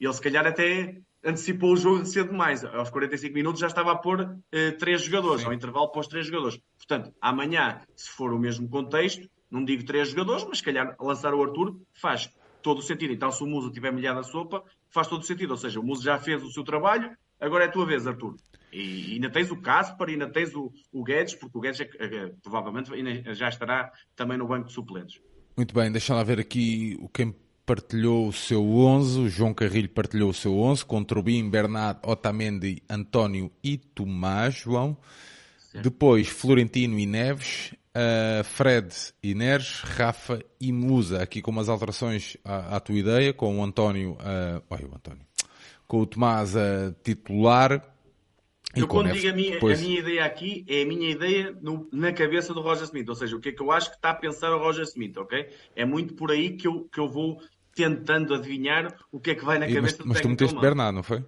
Speaker 2: ele se calhar até antecipou o jogo cedo demais. Aos 45 minutos já estava a pôr eh, três jogadores, Sim. ao intervalo pôs três jogadores. Portanto, amanhã, se for o mesmo contexto, não digo três jogadores, mas se calhar lançar o Arthur faz todo o sentido. Então, se o Musa tiver molhado a sopa, faz todo o sentido. Ou seja, o Musa já fez o seu trabalho, agora é a tua vez, Arthur. E ainda tens o Caspar, ainda tens o, o Guedes, porque o Guedes é, é, provavelmente já estará também no banco de suplentes.
Speaker 1: Muito bem, deixa lá ver aqui o que partilhou o seu 11, o João Carrilho partilhou o seu 11, com Trubin, Bernardo, Otamendi, António e Tomás, João. Certo. Depois Florentino e Neves, uh, Fred e Neres, Rafa e Musa, aqui com umas alterações à, à tua ideia, com o António, uh, oi, o António, com o Tomás a titular,
Speaker 2: eu quando digo a minha, a minha, ideia aqui, é a minha ideia no, na cabeça do Roger Smith, ou seja, o que é que eu acho que está a pensar o Roger Smith, ok? É muito por aí que eu, que eu vou tentando adivinhar o que é que vai na e, cabeça
Speaker 1: mas, do Mas tu meteste Bernard, não foi?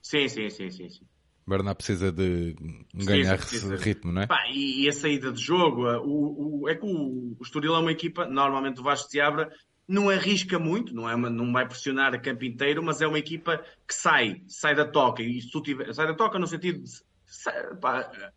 Speaker 2: Sim, sim, sim, sim. sim.
Speaker 1: Bernard precisa de ganhar precisa, ritmo, não é?
Speaker 2: Pá, e, e, a saída de jogo, o, o, é que o, o Estoril é uma equipa, normalmente o Vasco de Abra não arrisca muito, não, é uma, não vai pressionar a campo inteiro, mas é uma equipa que sai, sai da toca, e se tu tiver, sai da toca no sentido de sai, pá, eh,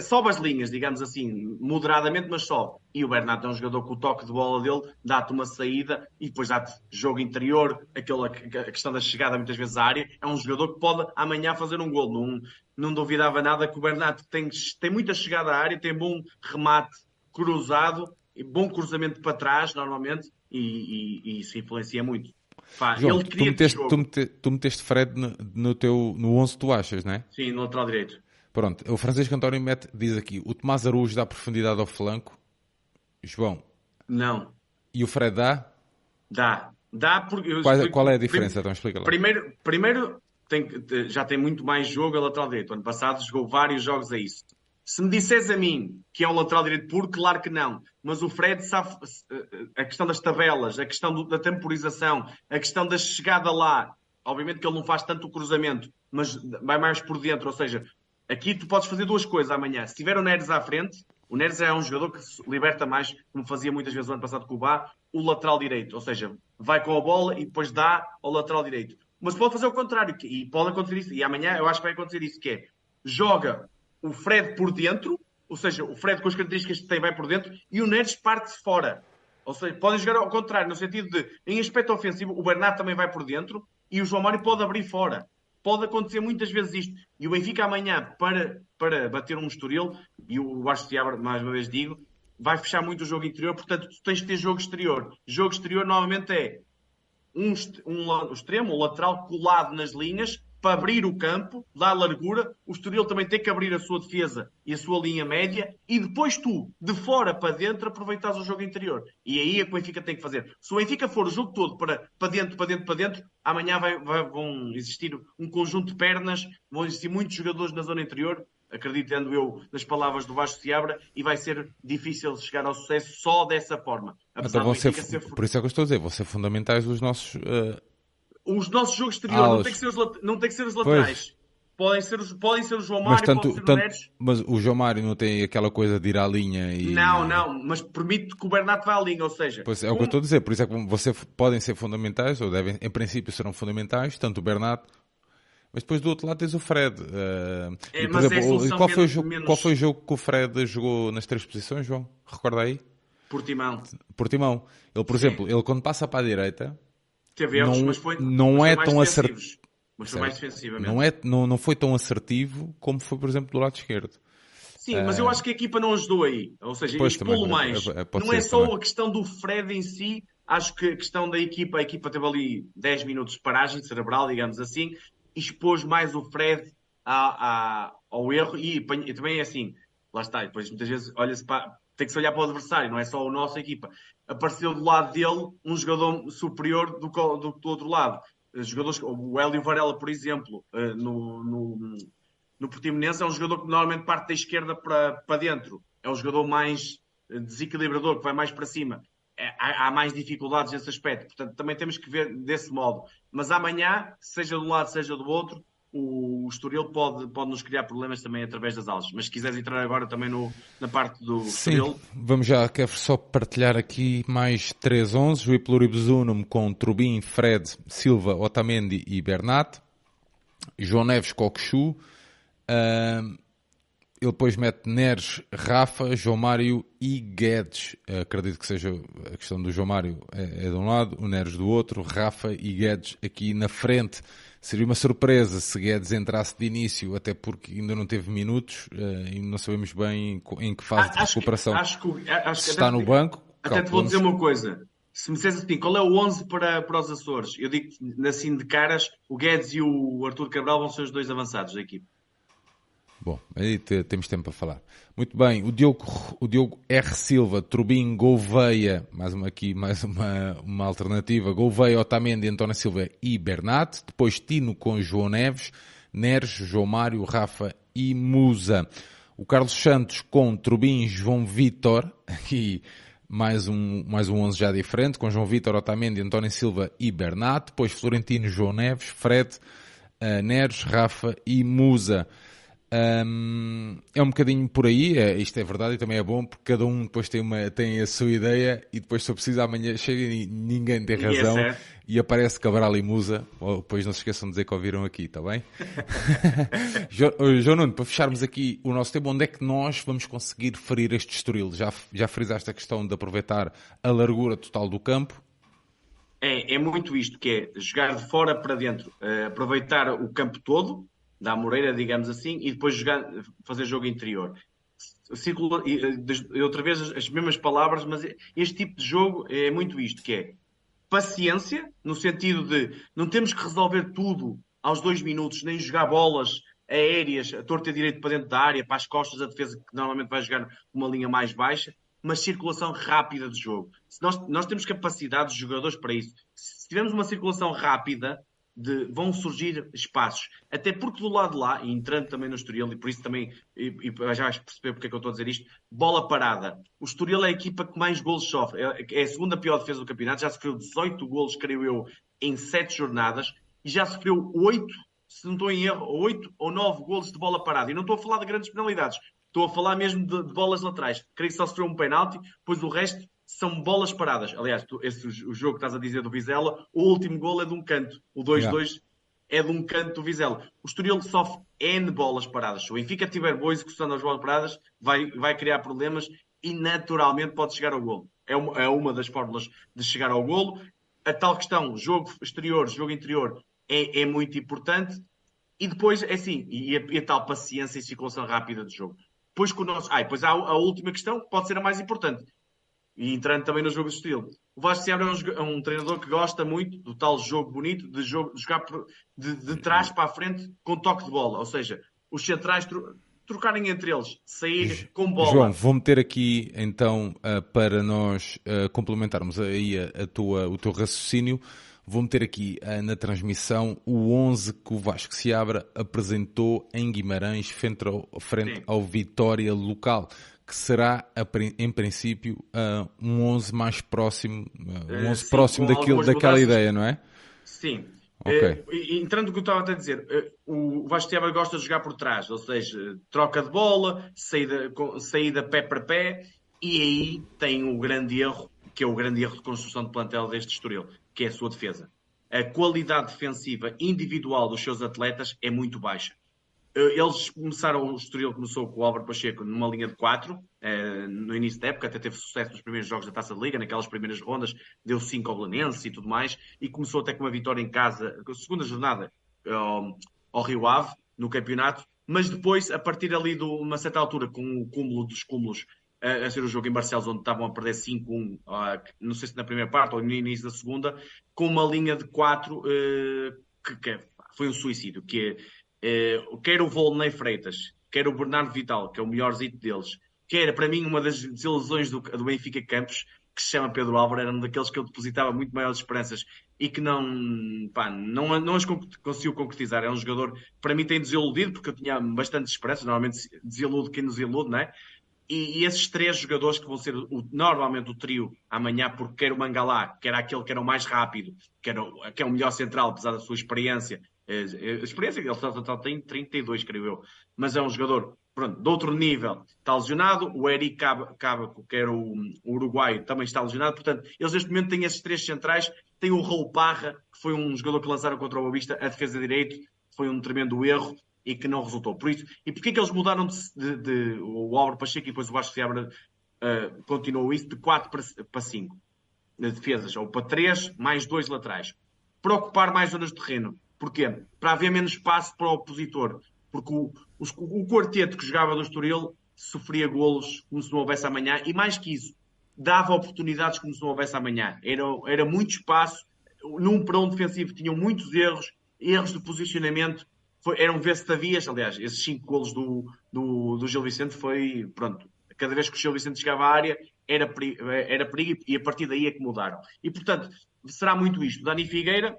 Speaker 2: sobe as linhas, digamos assim, moderadamente, mas só. E o Bernardo é um jogador que o toque de bola dele dá-te uma saída e depois dá-te jogo interior, aquela questão da chegada muitas vezes à área. É um jogador que pode amanhã fazer um gol. Não, não duvidava nada que o Bernardo tem, tem muita chegada à área, tem bom remate cruzado, bom cruzamento para trás, normalmente, e, e, e isso influencia muito. Pá,
Speaker 1: João,
Speaker 2: ele
Speaker 1: tu meteste, tu, mete- tu meteste Fred no, no teu, no 11 tu achas, não é?
Speaker 2: Sim, no lateral direito.
Speaker 1: Pronto, o Francisco António mete, diz aqui, o Tomás Araújo dá profundidade ao flanco. João,
Speaker 2: Não.
Speaker 1: e o Fred dá?
Speaker 2: Dá. Dá porque.
Speaker 1: Qual,
Speaker 2: explico-
Speaker 1: qual é a diferença? Então explica lá.
Speaker 2: Primeiro, primeiro tem já tem muito mais jogo a lateral direito. Ano passado jogou vários jogos a isso. Se me disseres a mim que é um lateral direito puro, claro que não. Mas o Fred sabe eh, a questão das tabelas, a questão da temporização, a questão da chegada lá. Obviamente que ele não faz tanto o cruzamento, mas vai mais por dentro. Ou seja, aqui tu podes fazer duas coisas amanhã. Se tiver o Neres à frente, o Neres é um jogador que se liberta mais, como fazia muitas vezes o ano passado com o Bá, o lateral direito. Ou seja, vai com a bola e depois dá ao lateral direito. Mas pode fazer o contrário, e pode acontecer isso. E amanhã eu acho que vai acontecer isso, que é joga o Fred por dentro, ou seja, o Fred com as características que tem vai por dentro, e o Neres parte fora. Ou seja, podem jogar ao contrário, no sentido de, em aspecto ofensivo, o Bernardo também vai por dentro e o João Mário pode abrir fora. Pode acontecer muitas vezes isto. E o Benfica amanhã, para, para bater um Estoril, e o Vasco Seabra, mais uma vez digo, vai fechar muito o jogo interior, portanto, tu tens de ter jogo exterior. Jogo exterior, normalmente, é um, um o extremo, o lateral colado nas linhas para abrir o campo, dar largura. O Estoril também tem que abrir a sua defesa e a sua linha média e depois tu, de fora para dentro, aproveitares o jogo interior. E aí é que o Benfica tem que fazer. Se o Benfica for o jogo todo para, para dentro, para dentro, para dentro, amanhã vai- vai- vão existir um conjunto de pernas, vão existir muitos jogadores na zona interior, acreditando eu nas palavras do Vasco Seabra, e vai ser difícil chegar ao sucesso só dessa forma. Apesar
Speaker 1: Então vão ser,
Speaker 2: ser
Speaker 1: por isso é que eu estou a dizer, vão ser fundamentais os nossos. eh,
Speaker 2: os nossos jogos exterior
Speaker 1: Ah,
Speaker 2: não
Speaker 1: os-
Speaker 2: tem que ser os, não tem que ser os laterais. Podem ser, os, podem ser o João
Speaker 1: mas,
Speaker 2: Mário,
Speaker 1: tanto,
Speaker 2: pode ser o
Speaker 1: tanto-
Speaker 2: Neres.
Speaker 1: mas o João Mário não tem aquela coisa de ir à linha e.
Speaker 2: Não, não, mas permite que o Bernardo vá à linha, ou seja,
Speaker 1: Pois é, o que eu estou a dizer, por isso é que você, podem ser fundamentais, ou devem, em princípio serão fundamentais, tanto o Bernardo, mas depois do outro lado tens o Fred. eh,
Speaker 2: É,
Speaker 1: e, por
Speaker 2: mas é
Speaker 1: exemplo, o-
Speaker 2: solução
Speaker 1: qual, foi o
Speaker 2: menos-
Speaker 1: jogo,
Speaker 2: menos-
Speaker 1: qual foi o jogo que o Fred jogou nas três posições, João? Recorda aí?
Speaker 2: Portimão
Speaker 1: Portimão. Ele, por
Speaker 2: Sim.
Speaker 1: exemplo, ele quando passa para a direita,
Speaker 2: teve erros,
Speaker 1: Não-
Speaker 2: mas foi,
Speaker 1: não
Speaker 2: mas
Speaker 1: é tão
Speaker 2: defensivos. Mas foi mais defensivamente.
Speaker 1: não, é, não, não foi tão assertivo como foi, por exemplo, do lado esquerdo.
Speaker 2: Sim, mas eu acho que a equipa não ajudou aí. Ou seja,
Speaker 1: Pois,
Speaker 2: expô-lo mais.
Speaker 1: é- pode
Speaker 2: não é só
Speaker 1: também.
Speaker 2: a questão do Fred em si. Acho que a questão da equipa, a equipa teve ali 10 minutos de paragem cerebral, digamos assim, expôs mais o Fred à- à- ao erro e, e também é assim, lá está, depois muitas vezes olha-se para, tem que se olhar para o adversário, não é só a nossa equipa. Apareceu do lado dele um jogador superior do, do, do outro lado. Eh, Jogadores, o Hélio Varela, por exemplo, eh, no, no, no Portimonense é um jogador que normalmente parte da esquerda para, para dentro. É um jogador mais eh, desequilibrador, que vai mais para cima. É, há, há mais dificuldades nesse aspecto. Portanto, também temos que ver desse modo. Mas amanhã, seja de um lado, seja do outro, o, o Estoril pode, pode nos criar problemas também através das alas. Mas se quiseres entrar agora também no, na parte do Estoril,
Speaker 1: Sim, vamos já, quero só partilhar aqui mais 3 11 o Pluribus Unum com Trubin, Fred, Silva, Otamendi e Bernat, João Neves, Coxu, Ahm, ele depois mete Neres, Rafa, João Mário e Guedes. Acredito que seja a questão do João Mário é, é de um lado, o Neres do outro, Rafa e Guedes aqui na frente. Seria uma surpresa se Guedes entrasse de início, até porque ainda não teve minutos eh, e não sabemos bem em, que fase de
Speaker 2: acho que-
Speaker 1: recuperação.
Speaker 2: acho que, acho que até
Speaker 1: está no banco,
Speaker 2: Até te vou
Speaker 1: calculamos-
Speaker 2: dizer uma coisa. Se me disseres assim, qual é o 11 para, para os Açores? Eu digo assim de caras, o Guedes e o Arthur Cabral vão ser os dois avançados da equipe.
Speaker 1: Bom, aí te- temos tempo para falar. Muito bem, o Diogo, o Diogo R. Silva, Trubin, Gouveia, mais uma aqui, mais uma, uma alternativa, Gouveia, Otamendi, António Silva e Bernat. Depois Tino com João Neves, Neres, João Mário, Rafa e Musa. O Carlos Santos com Trubin, João Vitor, aqui mais um, mais um 11 já diferente, com João Vitor, Otamendi, António Silva e Bernat. Depois Florentino, João Neves, Fred, eh, Neres, Rafa e Musa. Hum, é um bocadinho por aí, é, isto é verdade e também é bom porque cada um depois tem, uma, tem a sua ideia e depois se eu preciso amanhã chega e ninguém tem razão
Speaker 2: acerta.
Speaker 1: e aparece Cabral e Musa, ou depois não se esqueçam de dizer que ouviram aqui, está bem? Jo- João Nuno, para fecharmos aqui o nosso tempo, onde é que nós vamos conseguir ferir este estoril? Já, já frisaste a questão de aproveitar a largura total do campo?
Speaker 2: É, é muito isto, que é jogar de fora para dentro, eh, aproveitar o campo todo, da Moreira, digamos assim, e depois jogar, fazer jogo interior. Circula, e, e outra vez as, as mesmas palavras, mas este tipo de jogo é muito isto, que é paciência, no sentido de não temos que resolver tudo aos dois minutos, nem jogar bolas aéreas, a torta direito para dentro da área, para as costas da defesa, que normalmente vai jogar uma linha mais baixa, mas circulação rápida de jogo. Se nós, nós temos capacidade de jogadores para isso. Se tivermos uma circulação rápida, de, vão surgir espaços. Até porque do lado de lá, e entrando também no Estoril, e por isso também, e, e já vais perceber porque é que eu estou a dizer isto, bola parada. O Estoril é a equipa que mais golos sofre. É, é a segunda pior defesa do campeonato. Já sofreu 18 golos, creio eu, em 7 jornadas. E já sofreu 8, se não estou em erro, 8 ou 9 golos de bola parada. E não estou a falar de grandes penalidades. Estou a falar mesmo de, de bolas laterais. Creio que só sofreu um penalti, pois o resto são bolas paradas. Aliás, tu, esse, o jogo que estás a dizer do Vizela, o último gol é de um canto. O 2-2 yeah. é de um canto do Vizela. O Estoril sofre N bolas paradas. Se o Benfica tiver boa execução das bolas paradas, vai, vai criar problemas e naturalmente pode chegar ao golo. É uma, é uma das fórmulas de chegar ao golo. A tal questão, jogo exterior, jogo interior, é, é muito importante. E depois, é assim, e a, e a tal paciência e circulação rápida do jogo. Depois, com o nosso... ah, depois há a última questão, que pode ser a mais importante, e entrando também no jogo de estilo. O Vasco Seabra é um, é um, treinador que gosta muito do tal jogo bonito, de, jogo, de jogar de, de, trás para a frente com toque de bola. Ou seja, os centrais tro, trocarem entre eles, sair com bola.
Speaker 1: João, vou meter aqui então uh, para nós uh, complementarmos aí a, a, tua, o teu raciocínio. Vou meter aqui uh, na transmissão o 11 que o Vasco Seabra apresentou em Guimarães frente ao, frente ao Vitória local que será, em princípio, um 11 mais próximo, um 11 Sim, próximo daquilo, daquela ideia, não é?
Speaker 2: Sim. Okay. Uh, entrando no que eu estava a dizer, uh, o Vasco gosta de jogar por trás, ou seja, troca de bola, saída, saída pé para pé, e aí tem o grande erro, que é o grande erro de construção de plantel deste Estoril, que é a sua defesa. A qualidade defensiva individual dos seus atletas é muito baixa. Eh, eles começaram, o Estoril começou com o Álvaro Pacheco numa linha de 4, eh, no início da época, até teve sucesso nos primeiros jogos da Taça de Liga, naquelas primeiras rondas, deu 5 ao Belenense e tudo mais, e começou até com uma vitória em casa, segunda jornada, ao, ao Rio Ave, no campeonato, mas depois, a partir ali de uma certa altura, com o cúmulo dos cúmulos, a, ser o jogo em Barcelos, onde estavam a perder 5-1, não sei se na primeira parte ou no início da segunda, com uma linha de 4 eh, que, que foi um suicídio, que é Uh, quer o Volney Freitas, quer o Bernardo Vital, que é o melhorzito deles, quer para mim uma das desilusões do, do Benfica Campos, que se chama Pedro Álvaro, era um daqueles que eu depositava muito maiores esperanças e que não, pá, não, não as conseguiu concretizar. É um jogador para mim tem desiludido, porque eu tinha bastante esperança, normalmente desilude quem nos ilude, não é? E, e, esses três jogadores que vão ser o, normalmente o trio amanhã, porque quer o Mangalá, que era aquele que era o mais rápido, que, era, que é o melhor central, apesar da sua experiência, a experiência, ele só, tem 32, creio eu, mas é um jogador pronto, de outro nível, está lesionado. O Eric Cabaco, que era o, o uruguaio, também está lesionado. Portanto, eles neste momento têm esses três centrais. Tem o Raul Parra, que foi um jogador que lançaram contra o Boavista, a defesa de direito, foi um tremendo erro e que não resultou. Por isso, e porquê que eles mudaram de, de, de o Álvaro Pacheco e depois o Vasco Seabra uh, continuou isso de 4 para, para 5 de defesas, ou para 3 mais 2 laterais. Para ocupar mais zonas de terreno. Porquê? Para haver menos espaço para o opositor. Porque o, o, o quarteto que jogava do Estoril sofria golos como se não houvesse amanhã e mais que isso, dava oportunidades como se não houvesse amanhã. Era, era muito espaço, num um defensivo tinham muitos erros, erros de posicionamento, foi, eram vestavias, aliás, esses cinco golos do, do, do Gil Vicente foi, pronto, cada vez que o Gil Vicente chegava à área era, era perigo e a partir daí é. E portanto, será muito isto. Dani Figueira,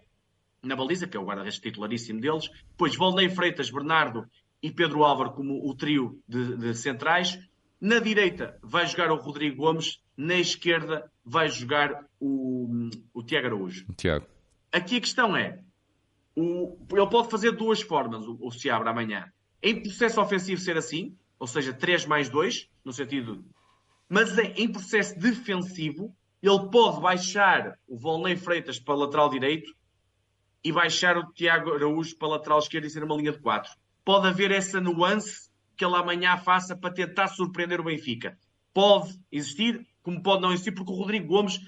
Speaker 2: na baliza, que é o guarda-redes titularíssimo deles. Depois Volney Freitas, Bernardo e Pedro Álvaro como o trio de, de, centrais. Na direita vai jogar o Rodrigo Gomes, na esquerda vai jogar o, o Tiago Araújo.
Speaker 1: Tiago.
Speaker 2: Aqui a questão é, o, ele pode fazer duas formas, o, o Seabra amanhã. Em processo ofensivo ser assim, ou seja, 3 mais 2, no sentido... Mas em, em processo defensivo, ele pode baixar o Volney Freitas para lateral direito e baixar o Tiago Araújo para lateral esquerda e ser uma linha de 4. Pode haver essa nuance que ele amanhã faça para tentar surpreender o Benfica. Pode existir, como pode não existir, porque o Rodrigo Gomes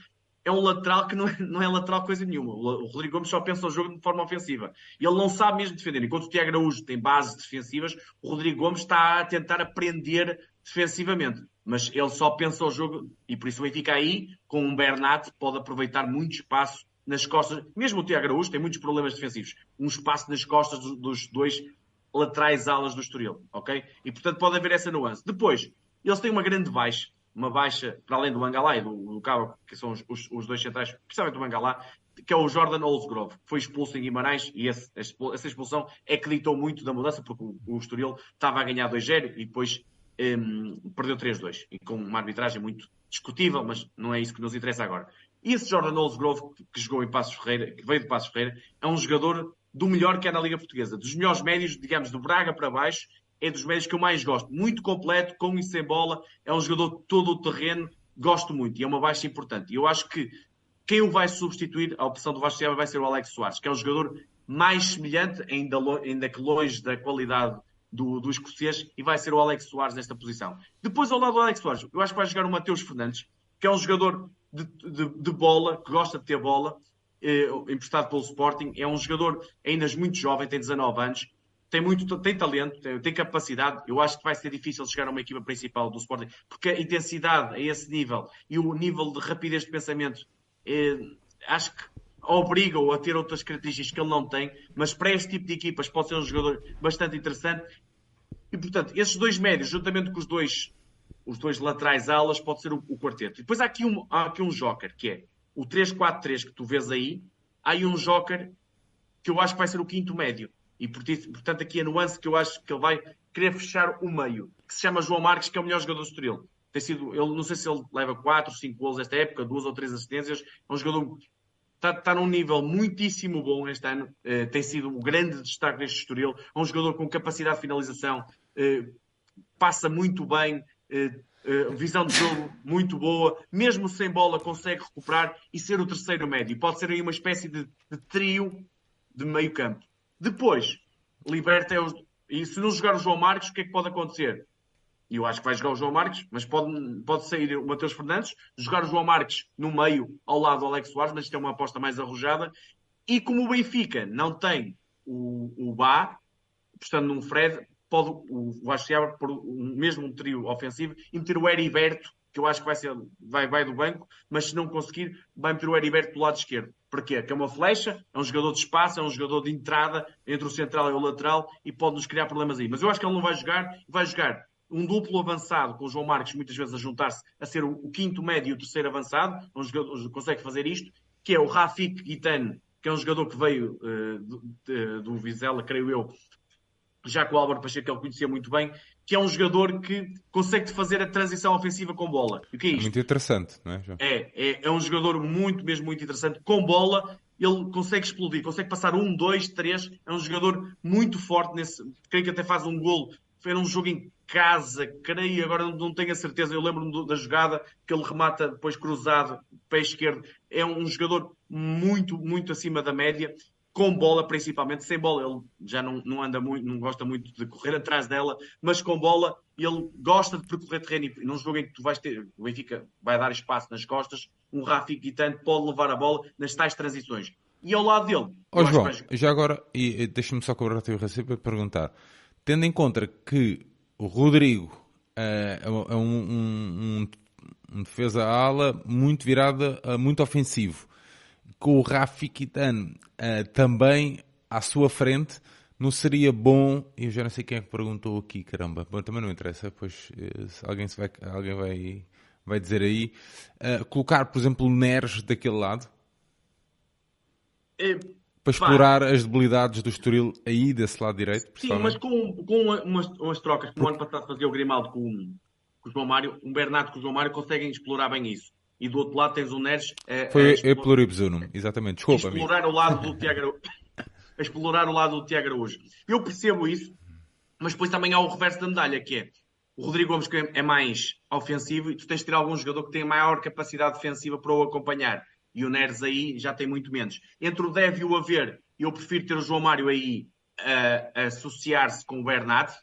Speaker 2: é um lateral que não é, não é lateral coisa nenhuma. O Rodrigo Gomes só pensa o jogo de forma ofensiva. Ele não sabe mesmo defender. Enquanto o Tiago Araújo tem bases defensivas, o Rodrigo Gomes está a tentar aprender defensivamente. Mas ele só pensa o jogo e por isso o Benfica aí, com um Bernat, pode aproveitar muito espaço nas costas, mesmo o Tiago Araújo tem muitos problemas defensivos, um espaço nas costas dos dois laterais alas do Estoril, ok? E portanto pode haver essa nuance. Depois, eles têm uma grande baixa, uma baixa para além do Mangalá e do, do Cabo, que são os, os, os, dois centrais, principalmente do Mangalá, que é o Jordan Olsgrove, que foi expulso em Guimarães e esse, essa expulsão é que ditou muito da mudança, porque o, o Estoril estava a ganhar 2-0 e depois um, perdeu 3-2, e com uma arbitragem muito discutível, mas não é isso que nos interessa agora. E esse Jordan Olsgrove, que jogou em Passos Ferreira, que veio de Passos Ferreira, é um jogador do melhor que é na Liga Portuguesa. Dos melhores médios, digamos, do Braga para baixo, é dos médios que eu mais gosto. Muito completo, com e sem bola, é um jogador todo o terreno, gosto muito, e é uma baixa importante. E eu acho que quem o vai substituir, a opção do Vasco vai ser o Alex Soares, que é o jogador mais semelhante, ainda, ainda que longe da qualidade do, do escocês, e vai ser o Alex Soares nesta posição. Depois, ao lado do Alex Soares, eu acho que vai jogar o Mateus Fernandes, que é um jogador de, de, de bola, que gosta de ter bola, eh, emprestado pelo Sporting. É um jogador ainda muito jovem, tem 19 anos, tem muito tem talento, tem, tem, capacidade. Eu acho que vai ser difícil chegar a uma equipa principal do Sporting, porque a intensidade a esse nível e o nível de rapidez de pensamento eh, acho que obriga-o a ter outras características que ele não tem, mas para este tipo de equipas pode ser um jogador bastante interessante. E portanto, esses dois médios, juntamente com os dois, os dois laterais alas, pode ser o, o quarteto. E depois há aqui um, há aqui um joker, que é o 3-4-3 que tu vês aí, há aí um joker que eu acho que vai ser o quinto médio. E portanto, aqui a nuance que eu acho que ele vai querer fechar o meio, que se chama João Marques, que é o melhor jogador do Estoril. Tem sido, ele, não sei se ele leva 4, 5 gols esta época, duas ou três assistências. É um jogador está, está num nível muitíssimo bom este ano. Uh, tem sido o grande destaque deste Estoril. É um jogador com capacidade de finalização, uh, passa muito bem, visão de jogo muito boa, mesmo sem bola consegue recuperar e ser o terceiro médio. Pode ser aí uma espécie de, de trio de meio campo. Depois, liberta os... E se não jogar o João Marcos, o que é que pode acontecer? Eu acho que vai jogar o João Marcos, mas pode, pode sair o Matheus Fernandes, jogar o João Marcos no meio, ao lado do Alex Soares, mas isto é uma aposta mais arrojada. E como o Benfica não tem o, o Bá, apostando num Fred, pode o Vasco Seabra por um, mesmo um trio ofensivo e meter o Heriberto, que eu acho que vai, ser, vai, vai do banco, mas se não conseguir, vai meter o Heriberto do lado esquerdo. Porquê? Porque é uma flecha, é um jogador de espaço, é um jogador de entrada entre o central e o lateral e pode-nos criar problemas aí. Mas eu acho que ele não vai jogar, vai jogar um duplo avançado com o João Marques muitas vezes a juntar-se a ser o, o, quinto médio e o terceiro avançado, um jogador consegue fazer isto, que é o Rafik Guitane, que é um jogador que veio uh, do, do Vizela, creio eu, já com o Álvaro Pacheco, que ele conhecia muito bem, que é um jogador que consegue fazer a transição ofensiva com bola. O que é isto?
Speaker 1: Muito interessante, não é?
Speaker 2: É, é, é um jogador muito, mesmo muito interessante. Com bola, ele consegue explodir, consegue passar um, dois, três. É um jogador muito forte nesse. Creio que até faz um golo. Foi um jogo em casa, creio, agora não, tenho a certeza. Eu lembro-me da jogada que ele remata depois cruzado, pé esquerdo. É um jogador muito, muito acima da média com bola principalmente, sem bola ele já não, não anda muito, não gosta muito de correr atrás dela, mas com bola ele gosta de percorrer terreno e num jogo em que tu vais ter, o Benfica vai dar espaço nas costas, um Rafi Guitante pode levar a bola nas tais transições. E ao lado dele...
Speaker 1: Oh, João, já agora, e deixa-me só cobrar o teu raciocínio para perguntar, tendo em conta que o Rodrigo uh, é um, um, um, defesa-ala muito virada, muito ofensivo, com o Rafi Kitano uh, também à sua frente, não seria bom, eu já não sei quem é que perguntou aqui, caramba, bom, também não interessa, pois eh, alguém, se vai, alguém vai, vai dizer aí, uh, colocar, por exemplo, o Neres daquele lado?
Speaker 2: É,
Speaker 1: para explorar as debilidades do Estoril aí desse lado direito,
Speaker 2: Sim, mas com, com umas, umas trocas, como o ano passado fazia o Grimaldo com, com o João Mário, um Bernardo com o João Mário conseguem explorar bem isso e do outro lado tens o Neres.
Speaker 1: A, Foi a explorar, Pluribzunum, exatamente. Desculpa,
Speaker 2: explorar amigo. o lado do Tiago a explorar o lado do Tiago Araújo. Eu percebo isso, mas depois também há o reverso da medalha, que é o Rodrigo Gomes que é mais ofensivo e tu tens de ter algum jogador que tenha maior capacidade defensiva para o acompanhar. E o Neres aí já tem muito menos. Entre o deve e o haver, eu prefiro ter o João Mário aí a, a associar-se com o Bernat,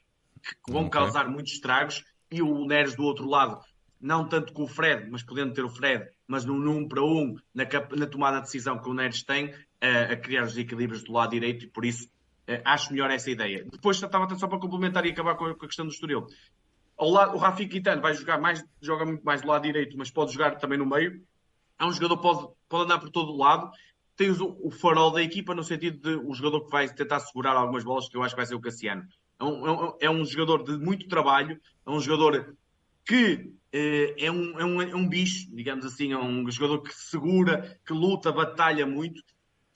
Speaker 2: que vão okay. causar muitos estragos, e o Neres do outro lado não tanto com o Fred, mas podendo ter o Fred, mas num um para um, na, na, tomada de decisão que o Neres tem, a, a criar os equilíbrios do lado direito, e por isso acho melhor essa ideia. Depois estava só para complementar e acabar com a, com a questão do Estoril. Ao lado, o Rafi Quintana vai jogar mais, joga muito mais do lado direito, mas pode jogar também no meio. É um jogador que pode, pode andar por todo o lado tens o, o, farol da equipa no sentido de o jogador que vai tentar segurar algumas bolas, que eu acho que vai ser o Cassiano. É um, é um, é um jogador de muito trabalho, é um jogador que eh, é, um, é, um, é um bicho, digamos assim, é um jogador que segura, que luta, batalha muito.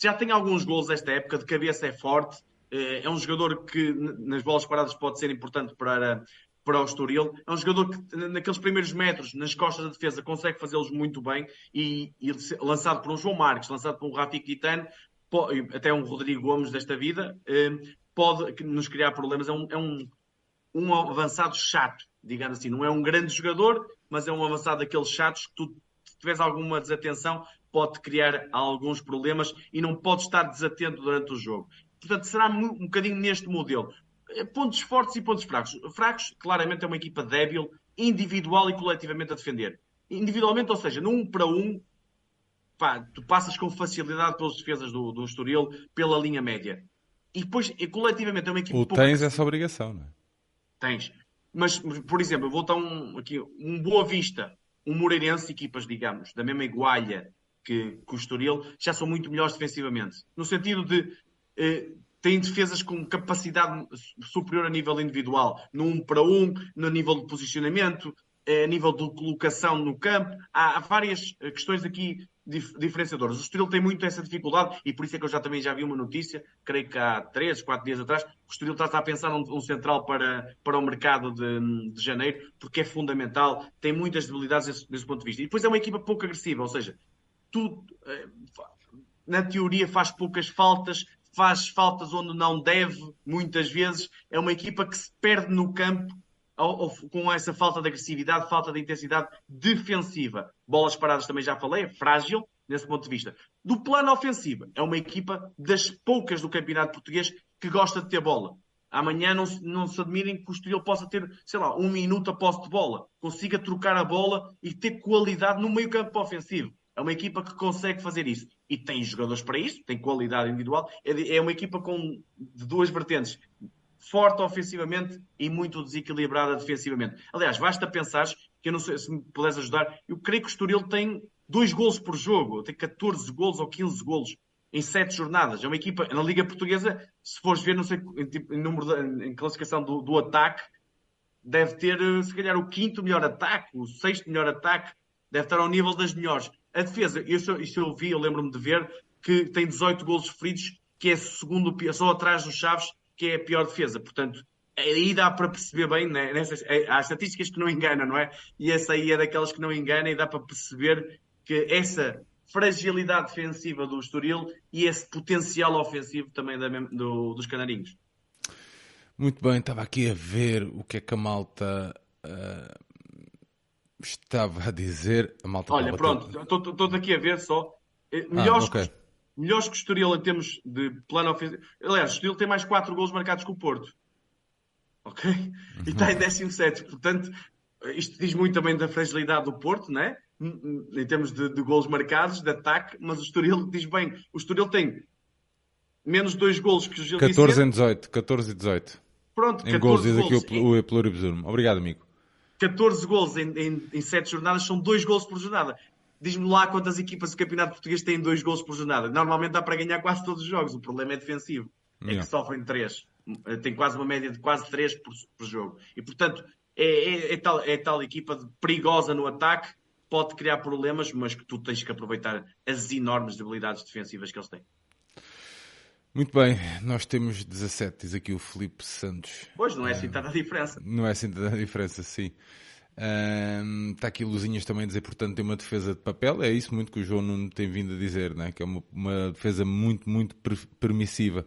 Speaker 2: Já tem alguns gols esta época, de cabeça é forte, eh, é um jogador que nas bolas paradas pode ser importante para, para o Estoril. É um jogador que, naqueles primeiros metros, nas costas da defesa, consegue fazê-los muito bem e, e, lançado por um João Marques, lançado por um Rafi Quitano, até um Rodrigo Gomes desta vida, eh, pode nos criar problemas. É um, é um, um avançado chato, digamos assim. Não é um grande jogador, mas é um avançado daqueles chatos que tu, se tiveres alguma desatenção, pode criar alguns problemas e não pode estar desatento durante o jogo. Portanto, será um bocadinho neste modelo. Eh, pontos fortes e pontos fracos. Fracos, claramente, é uma equipa débil, individual e coletivamente a defender. Individualmente, ou seja, num para um, pá, tu passas com facilidade pelas defesas do, do Estoril, pela linha média. E depois, coletivamente, é uma equipa.
Speaker 1: Ou tens essa obrigação, não é?
Speaker 2: Tens. Mas, por exemplo, vou dar um, aqui, um Boa Vista, um Moreirense, equipas, digamos, da mesma igualha que, que o Estoril, já são muito melhores defensivamente. No sentido de eh, têm defesas com capacidade superior a nível individual, no um para um, no nível de posicionamento, a nível de colocação no campo. Há, há várias eh, questões aqui dif diferenciadoras. O Estoril tem muito essa dificuldade e por isso é que eu já também já vi uma notícia, creio que há três, quatro dias atrás, que o Estoril está a pensar um, um central para, para o mercado de, de, janeiro, porque é fundamental, tem muitas debilidades desse, desse, ponto de vista. E depois é uma equipa pouco agressiva, ou seja, tu, na teoria faz poucas faltas, faz faltas onde não deve, muitas vezes. É uma equipa que se perde no campo com essa falta de agressividade, falta de intensidade defensiva. Bolas paradas também já falei, é frágil nesse ponto de vista. Do plano ofensivo, é uma equipa das poucas do campeonato português que gosta de ter bola. Amanhã não, não se admirem que o Estoril possa ter, sei lá, um minuto a posse de bola. Consiga trocar a bola e ter qualidade no meio campo ofensivo. É uma equipa que consegue fazer isso. E tem jogadores para isso, tem qualidade individual. É, é uma equipa com de duas vertentes. Forte ofensivamente e muito desequilibrada defensivamente. Aliás, basta pensar que eu não sei se me puderes ajudar. Eu creio que o Estoril tem dois golos por jogo, tem 14 golos ou 15 golos em sete jornadas. É uma equipa, na Liga Portuguesa, se fores ver, não sei, em, tipo, número em classificação do, do, ataque, deve ter, se calhar, o quinto melhor ataque, o sexto melhor ataque, deve estar ao nível das melhores. A defesa, eu vi, eu lembro-me de ver, que tem 18 golos sofridos, que é segundo, só atrás dos Chaves, que é a pior defesa. Portanto, aí dá para perceber bem, né? Nessas, é, há estatísticas que não enganam, não é? E essa aí é daquelas que não enganam e dá para perceber que essa fragilidade defensiva do Estoril e esse potencial ofensivo também da, do, dos Canarinhos.
Speaker 1: Muito bem, estava aqui a ver o que é que a malta uh, estava a dizer. A malta
Speaker 2: Olha, pronto, estou aqui a ver só. Eh, melhores, ah, okay. Melhores que o Estoril em termos de plano ofensivo. Aliás, o Estoril tem mais 4 gols marcados que o Porto. Ok? E está em 17. Portanto, isto diz muito também da fragilidade do Porto, né? em termos de, de gols marcados, de ataque, mas o Estoril diz bem, o Estoril tem menos 2 gols que o Gil
Speaker 1: 14 Vicente. em 18, 14 e 18.
Speaker 2: Pronto,
Speaker 1: em gols, diz aqui o, o Pluribusum. Obrigado, amigo.
Speaker 2: 14 gols em, em, em 7 jornadas são 2 gols por jornada. Diz-me lá quantas equipas do Campeonato Português têm 2 gols por jornada. Normalmente dá para ganhar quase todos os jogos. O problema é defensivo. É yeah. que sofrem 3. Tem quase uma média de quase 3 por, por jogo. E, portanto, é, é, é, tal, é tal equipa perigosa no ataque, pode criar problemas, mas que tu tens que aproveitar as enormes debilidades defensivas que eles têm.
Speaker 1: Muito bem, nós temos 17, diz aqui o Felipe Santos.
Speaker 2: Pois, não é assim tanta diferença.
Speaker 1: Não é assim tanta diferença, sim. Um, está aqui Luzinhas também a dizer, portanto, tem uma defesa de papel. É isso muito que o João Nuno tem vindo a dizer, né? que é uma, uma defesa muito, muito permissiva.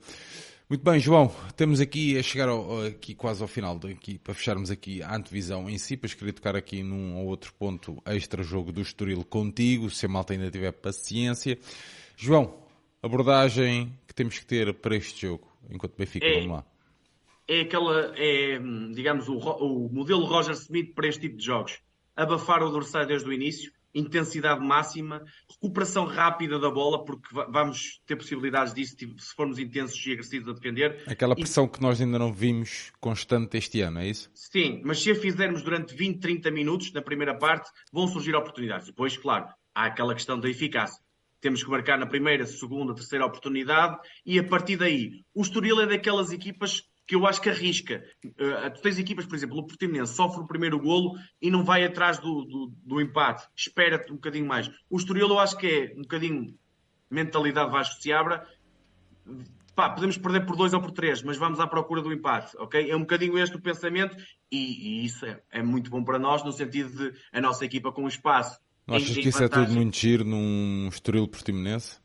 Speaker 1: Muito bem, João, temos aqui a chegar ao, aqui quase ao final, daqui, para fecharmos aqui a antevisão em si, para queria tocar aqui num ou outro ponto extra jogo do Estoril contigo, se a malta ainda tiver paciência. João, abordagem que temos que ter para este jogo, enquanto Benfica, é, vamos lá.
Speaker 2: É aquela, é, digamos, o, o modelo Roger Smith para este tipo de jogos. Abafar o adversário desde o início, intensidade máxima, recuperação rápida da bola, porque vamos ter possibilidades disso se formos intensos e agressivos a defender.
Speaker 1: Aquela pressão e... que nós ainda não vimos constante este ano, é isso?
Speaker 2: Sim, mas se a fizermos durante 20, 30 minutos na primeira parte, vão surgir oportunidades. Depois, claro, há aquela questão da eficácia. temos que marcar na primeira, segunda, terceira oportunidade e a partir daí. O Estoril é daquelas equipas que eu acho que arrisca. Uh, tu tens equipas, por exemplo, o Portimonense sofre o primeiro golo e não vai atrás do, do, do empate. Espera-te um bocadinho mais. O Estoril eu acho que é um bocadinho mentalidade Vasco se abra. Pá, podemos perder por dois ou por três, mas vamos à procura do empate, ok? É um bocadinho este o pensamento e, e isso é, é, muito bom para nós no sentido de a nossa equipa com espaço.
Speaker 1: Não achas que isso vantagem. é tudo muito giro num Estoril Portimonense?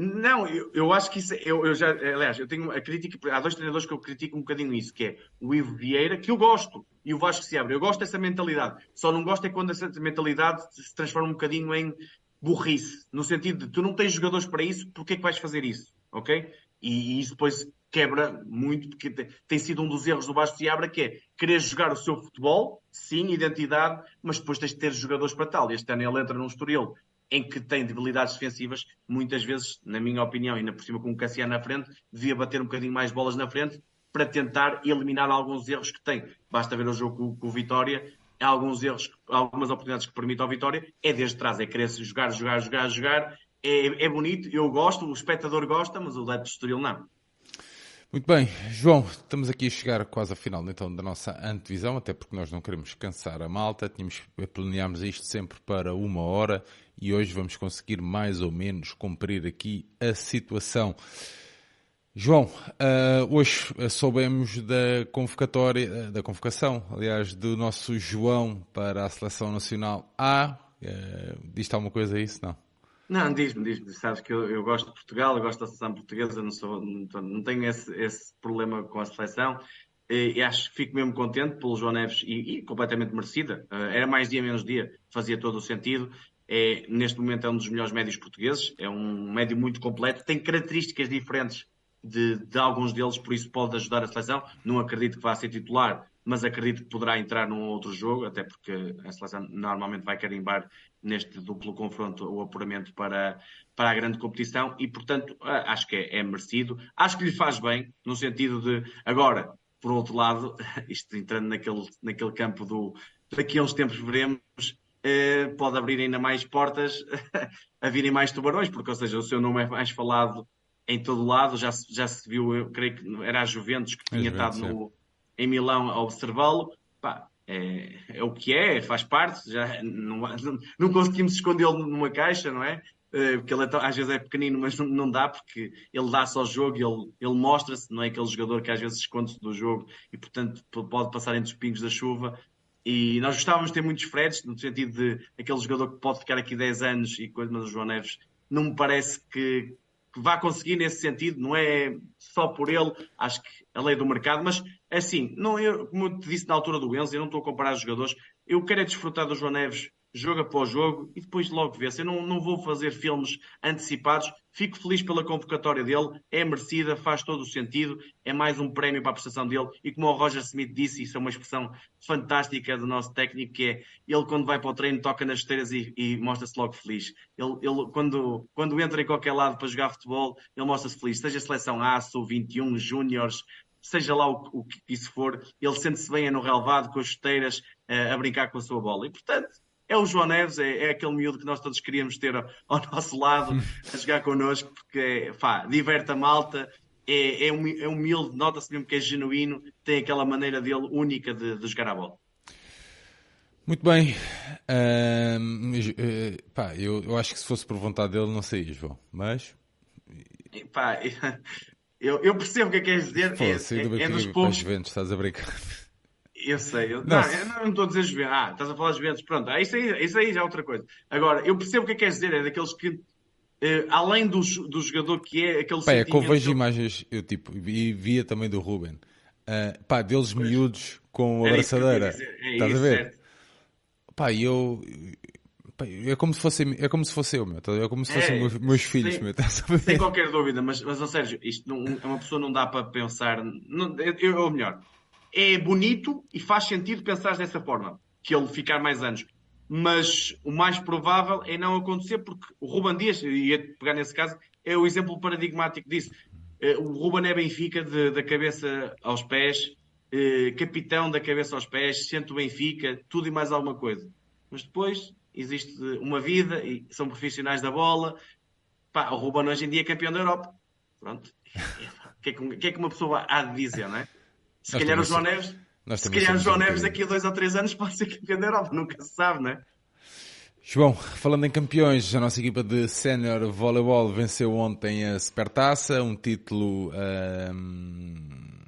Speaker 2: Não, eu, eu acho que isso. É, eu, eu já, aliás, eu tenho a crítica. Há dois treinadores que eu critico um bocadinho isso, que é o Ivo Vieira, que eu gosto, e o Vasco se abre. Eu gosto dessa mentalidade. Só não gosto é quando essa mentalidade se transforma um bocadinho em burrice, no sentido de tu não tens jogadores para isso, porque é que vais fazer isso? Ok? E, e isso depois quebra muito, porque tem, tem sido um dos erros do Vasco se abre, que é querer jogar o seu futebol, sim, identidade, mas depois tens de ter jogadores para tal. Este ano ele entra num Estoril em que tem debilidades defensivas, muitas vezes, na minha opinião, ainda por cima com o Cassiano na frente, devia bater um bocadinho mais bolas na frente para tentar eliminar alguns erros que tem. Basta ver o jogo com, o Vitória, alguns erros, algumas oportunidades que permitem ao Vitória, é desde trás, é querer jogar, jogar, jogar, jogar, é, é bonito, eu gosto, o espectador gosta, mas o Leite de Estoril não.
Speaker 1: Muito bem, João, estamos aqui a chegar quase ao final então da nossa antevisão, até porque nós não queremos cansar a malta, tínhamos, planeámos isto sempre para uma hora e hoje vamos conseguir mais ou menos cumprir aqui a situação. João, uh, hoje soubemos da convocatória, da convocação, aliás, do nosso João para a Seleção Nacional A. Uh, Diz-te alguma coisa a isso? Não?
Speaker 2: Não, diz-me, diz-me. Sabes que eu, eu, gosto de Portugal, eu gosto da seleção portuguesa, não, sou, não, não tenho esse, esse, problema com a seleção. E, e, acho que fico mesmo contente pelo João Neves e, e completamente merecida. Uh, era mais dia menos dia, fazia todo o sentido é, neste momento é um dos melhores médios portugueses, é um médio muito completo, tem características diferentes de, de, alguns deles, por isso pode ajudar a seleção. Não acredito que vá ser titular, mas acredito que poderá entrar num outro jogo, até porque a seleção normalmente vai carimbar neste duplo confronto o apuramento para, para a grande competição e, portanto, acho que é, é merecido. Acho que lhe faz bem, no sentido de, agora, por outro lado, isto entrando naquele, naquele campo do daqui tempos veremos, eh, pode abrir ainda mais portas a virem mais tubarões, porque, ou seja, o seu nome é mais falado em todo lado. Já, já se viu, eu creio que era a Juventus que tinha estado no, em Milão a observá-lo. É, é, o que é, faz parte, já não, não, não conseguimos escondê-lo numa caixa, não é? Eh, porque ele é, às vezes é pequenino, mas não, não dá, porque ele dá-se ao jogo, ele, ele mostra-se, não é aquele jogador que às vezes esconde-se do jogo e, portanto, pode passar entre os pingos da chuva. E nós gostávamos de ter muitos Freds, no sentido de aquele jogador que pode ficar aqui 10 anos e coisa, mas o João Neves não me parece que, que vá conseguir nesse sentido, não é só por ele, acho que a lei do mercado, mas assim, não, eu, como eu te disse na altura do Enzo, eu não estou a comparar os jogadores, eu quero é desfrutar do João Neves jogo após jogo e depois logo vê-se. Eu não, não vou fazer filmes antecipados. Fico feliz pela convocatória dele, é merecida, faz todo o sentido, é mais um prémio para a prestação dele. E como o Roger Smith disse, isso é uma expressão fantástica do nosso técnico, que é ele quando vai para o treino toca nas esteiras e, e mostra-se logo feliz. Ele, ele, quando, quando entra em qualquer lado para jogar futebol, ele mostra-se feliz. Seja seleção A, sou 21, júniores, seja lá o, o que isso for, ele sente-se bem no relevado, com as esteiras, uh, a brincar com a sua bola. E portanto, é o João Neves, é, é, aquele miúdo que nós todos queríamos ter ao, ao nosso lado, a jogar connosco, porque pá, diverte a malta, é, é, é humilde, nota-se mesmo que é genuíno, tem aquela maneira dele única de, de jogar a bola.
Speaker 1: Muito bem. Uh, pá, eu, eu, acho que se fosse por vontade dele não saía, João. Mas.
Speaker 2: Pá, eu, eu percebo o que é que queres dizer.
Speaker 1: Pô, é, é, é dos poucos. Estás a brincar.
Speaker 2: Eu sei, eu, não, eu não estou a dizer Juventus. Ah, estás a falar Juventus, pronto, ah, isso, aí, isso aí já é outra coisa. Agora, eu percebo o que é que queres dizer, é daqueles que, eh, além do, do jogador que é, aquele
Speaker 1: pá, é que eu vejo imagens, eu tipo, e via também do Ruben, uh, pá, deles pois. miúdos com a abraçadeira, é estás a ver? Certo. Pá, eu, pá, é como se fosse, é como se fosse eu, meu, tá é como se fossem é, meus, meus filhos, sem, meu,
Speaker 2: sem qualquer dúvida, mas, mas, ou Sérgio, isto não, uma pessoa não dá para pensar, não, eu, ou melhor, é bonito e faz sentido pensar dessa forma, que ele ficar mais anos. Mas o mais provável é não acontecer, porque o Ruban Dias, e ia pegar nesse caso, é o exemplo paradigmático disso. Eh, o Ruban é Benfica de, da cabeça aos pés, eh, capitão da cabeça aos pés, sente o Benfica, tudo e mais alguma coisa. Mas depois existe uma vida e são profissionais da bola pá, o Ruben hoje em dia é campeão da Europa. Pronto. O que, é que, que é que uma pessoa há de dizer, não é? Se
Speaker 1: Nós
Speaker 2: calhar o João Neves, se calhar o João
Speaker 1: um
Speaker 2: Neves daqui a dois ou três anos pode ser campeão da Europa, nunca se sabe, não é?
Speaker 1: João, falando em campeões, a nossa equipa de sénior voleibol venceu ontem a Supertaça, um título ahm,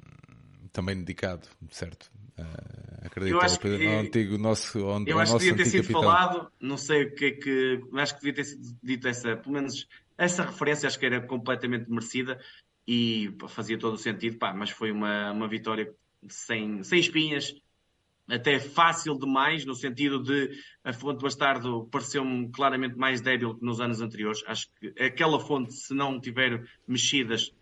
Speaker 1: também dedicado, certo? Ah, acredito,
Speaker 2: Eu acho que-
Speaker 1: ao antigo nosso, ao,
Speaker 2: Eu
Speaker 1: ao
Speaker 2: acho que
Speaker 1: nosso
Speaker 2: devia ter sido
Speaker 1: capitão.
Speaker 2: falado, não sei o que é que. Acho que devia ter sido dito essa, pelo menos essa referência, acho que era completamente merecida e fazia todo o sentido, pá, mas foi uma, uma vitória sem, sem espinhas, até fácil demais, no sentido de a fonte Bastardo pareceu-me claramente mais débil que nos anos anteriores. Acho que aquela fonte, se não tiver mexidas,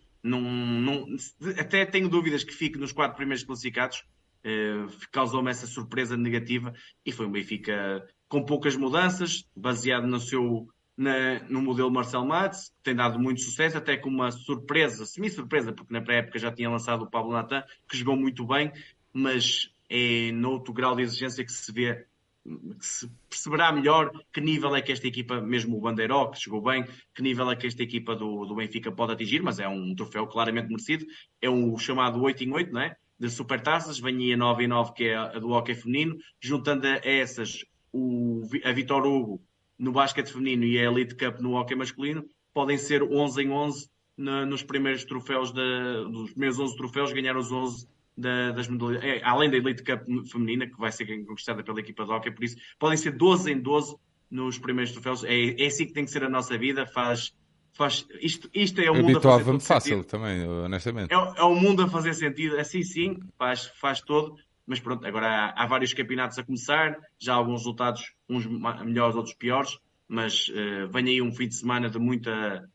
Speaker 2: até tenho dúvidas que fique nos quatro primeiros classificados. Eh, causou-me essa surpresa negativa e foi um Benfica com poucas mudanças, baseado no seu na- no modelo Marcel Matos, tem dado muito sucesso, até com uma surpresa, semi-surpresa, porque na pré-época já tinha lançado o Pablo Natan, que jogou muito bem, mas é noutro grau de exigência que se vê, que se perceberá melhor que nível é que esta equipa, mesmo o Bandeiró, que jogou bem, que nível é que esta equipa do, do Benfica pode atingir, mas é um troféu claramente merecido, é um chamado 8 em 8, não é? De supertaças, vem a 9 em 9, que é a do hockey feminino, juntando a essas o, a Vitor Hugo no basquete feminino e a Elite Cup no hockey masculino, podem ser 11 em 11 na- nos primeiros troféus, da, dos primeiros 11 troféus, ganhar os 11 da- das modalidades, é, além da Elite Cup feminina, que vai ser conquistada pela equipa de hockey, por isso podem ser 12 em 12 nos primeiros troféus. É, é assim que tem que ser a nossa vida, faz, faz isto, isto é o mundo a fazer
Speaker 1: fácil
Speaker 2: sentido.
Speaker 1: também, honestamente.
Speaker 2: É, o- é o mundo a fazer sentido, assim sim, faz, faz todo, mas pronto, agora há, há vários campeonatos a começar, já há alguns resultados, uns melhores, outros piores, mas eh, vem aí um fim de semana de muita,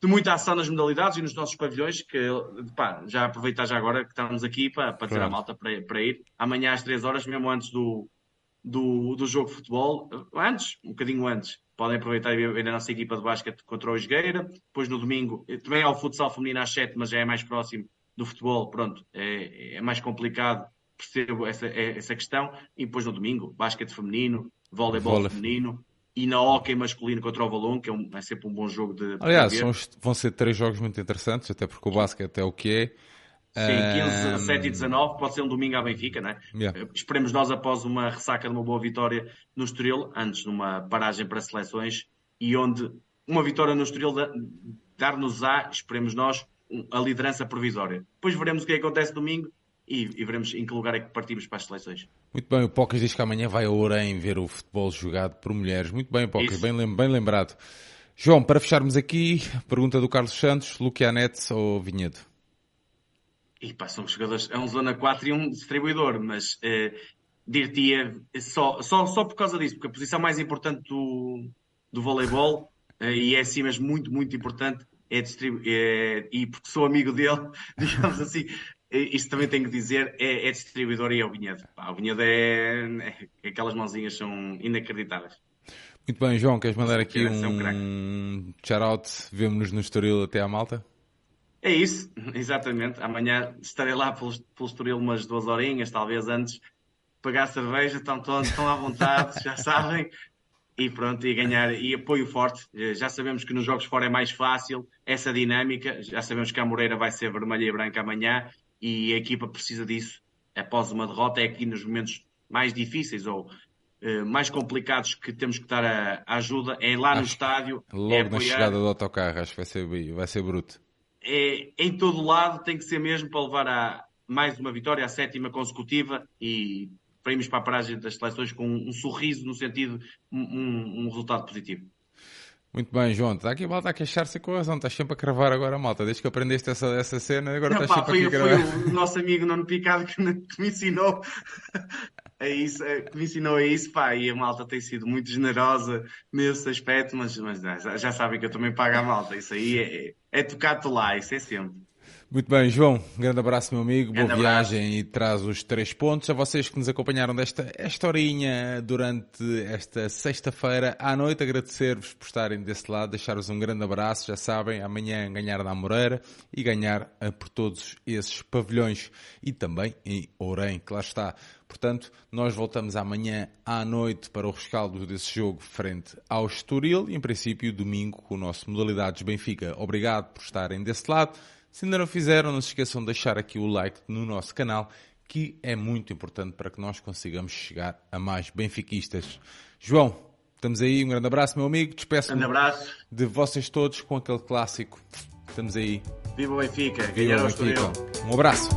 Speaker 2: de muita ação nas modalidades e nos nossos pavilhões, que pá, já aproveitar já agora que estamos aqui para, para dizer à
Speaker 1: Claro.
Speaker 2: malta para, para ir. Amanhã às 3 horas, mesmo antes do, do, do jogo de futebol, antes, um bocadinho antes, podem aproveitar e ver a nossa equipa de basquete contra o Esgueira. Depois no domingo, eh, também há o futsal feminino às 7, mas já é mais próximo do futebol, pronto, é, é mais complicado, percebo essa, é- essa questão. E depois no domingo, basquete feminino, voleibol
Speaker 1: Vôlei.
Speaker 2: feminino e na hockey masculino contra o Valon, que é, um- é sempre um bom jogo de,
Speaker 1: Aliás, são vão ser três jogos muito interessantes, até porque o basquete é o que é.
Speaker 2: Sim, 15,
Speaker 1: Ahm,
Speaker 2: 17 e 19, pode ser um domingo à Benfica, né?
Speaker 1: Yeah.
Speaker 2: Eh, Esperemos nós após uma ressaca de uma boa vitória no Estoril, antes de uma paragem para seleções, e onde uma vitória no Estoril da- dar-nos-á, esperemos nós, a liderança provisória. Depois veremos o que acontece domingo e, e veremos em que lugar é que partimos para as seleções.
Speaker 1: Muito bem, o Pocas diz que amanhã vai a Orem ver o futebol jogado por mulheres. Muito bem, Pocas,
Speaker 2: Isso.
Speaker 1: bem, bem lembrado. João, para fecharmos aqui, pergunta do Carlos Santos, Luquianete ou Vinhedo?
Speaker 2: E pá, são jogadores, é um zona 4 e um distribuidor, mas eh, dir-te-ia só, só, só por causa disso, porque a posição mais importante do, do voleibol, eh, e é assim mesmo muito, muito importante, é distribuir, e porque sou amigo dele, digamos assim, isto também tenho que dizer, é, é distribuidor e é o Vinhedo. Pá, o Vinhedo é, é- aquelas mãozinhas são inacreditáveis.
Speaker 1: Muito bem, João, queres mandar aqui
Speaker 2: é um
Speaker 1: um shout-out? Vemo-nos no Estoril até à malta?
Speaker 2: É isso, exatamente. Amanhã estarei lá pelo, pelo Estoril umas duas horinhas, talvez antes, pagar cerveja, estão todos estão à vontade, já sabem. E pronto, e ganhar, e apoio forte. Eh, Já sabemos que nos jogos fora é mais fácil essa dinâmica, já sabemos que a Moreira vai ser vermelha e branca amanhã e a equipa precisa disso após uma derrota. É aqui nos momentos mais difíceis ou eh, mais complicados que temos que dar a, a ajuda, é lá no
Speaker 1: Acho-
Speaker 2: estádio,
Speaker 1: Logo
Speaker 2: é
Speaker 1: na
Speaker 2: apoiar
Speaker 1: chegada do autocarro, acho que vai ser, vai ser bruto.
Speaker 2: é, em todo lado tem que ser mesmo para levar a mais uma vitória, a sétima consecutiva e para irmos para a paragem das seleções com um, sorriso no sentido um, um- um resultado positivo.
Speaker 1: Muito bem, João. Está aqui a malta a queixar-se com razão. Estás sempre a cravar agora malta. Desde que aprendeste essa, essa cena, agora
Speaker 2: Não,
Speaker 1: estás
Speaker 2: pá,
Speaker 1: sempre
Speaker 2: foi,
Speaker 1: a
Speaker 2: foi
Speaker 1: gravar.
Speaker 2: o nosso amigo Nuno Picado que, me- ensinou a isso, eh, que me ensinou a isso, pá, e a malta tem sido muito generosa nesse aspecto, mas, mas já, já sabem que eu também pago a malta, isso aí é, é tocado lá, isso é sempre.
Speaker 1: Muito bem, João, um grande abraço, meu amigo. Grande Boa abraço. viagem e traz os três pontos. A vocês que nos acompanharam desta esta horinha durante esta sexta-feira à noite, agradecer-vos por estarem desse lado, deixar-vos um grande abraço. Já sabem, amanhã ganhar na Moreira e ganhar eh, por todos esses pavilhões e também em Ourém, que lá está. Portanto, nós voltamos amanhã à noite para o rescaldo desse jogo frente ao Estoril e, em princípio, domingo com o nosso Modalidades Benfica. Obrigado por estarem desse lado. Se ainda não fizeram, não se esqueçam de deixar aqui o like no nosso canal, que é muito importante para que nós consigamos chegar a mais benfiquistas. João, estamos aí, um grande abraço, meu amigo. Despeço
Speaker 2: grande abraço.
Speaker 1: de vocês todos com aquele clássico. Estamos aí.
Speaker 2: Viva o Benfica, Viva o Benfica.
Speaker 1: Um abraço.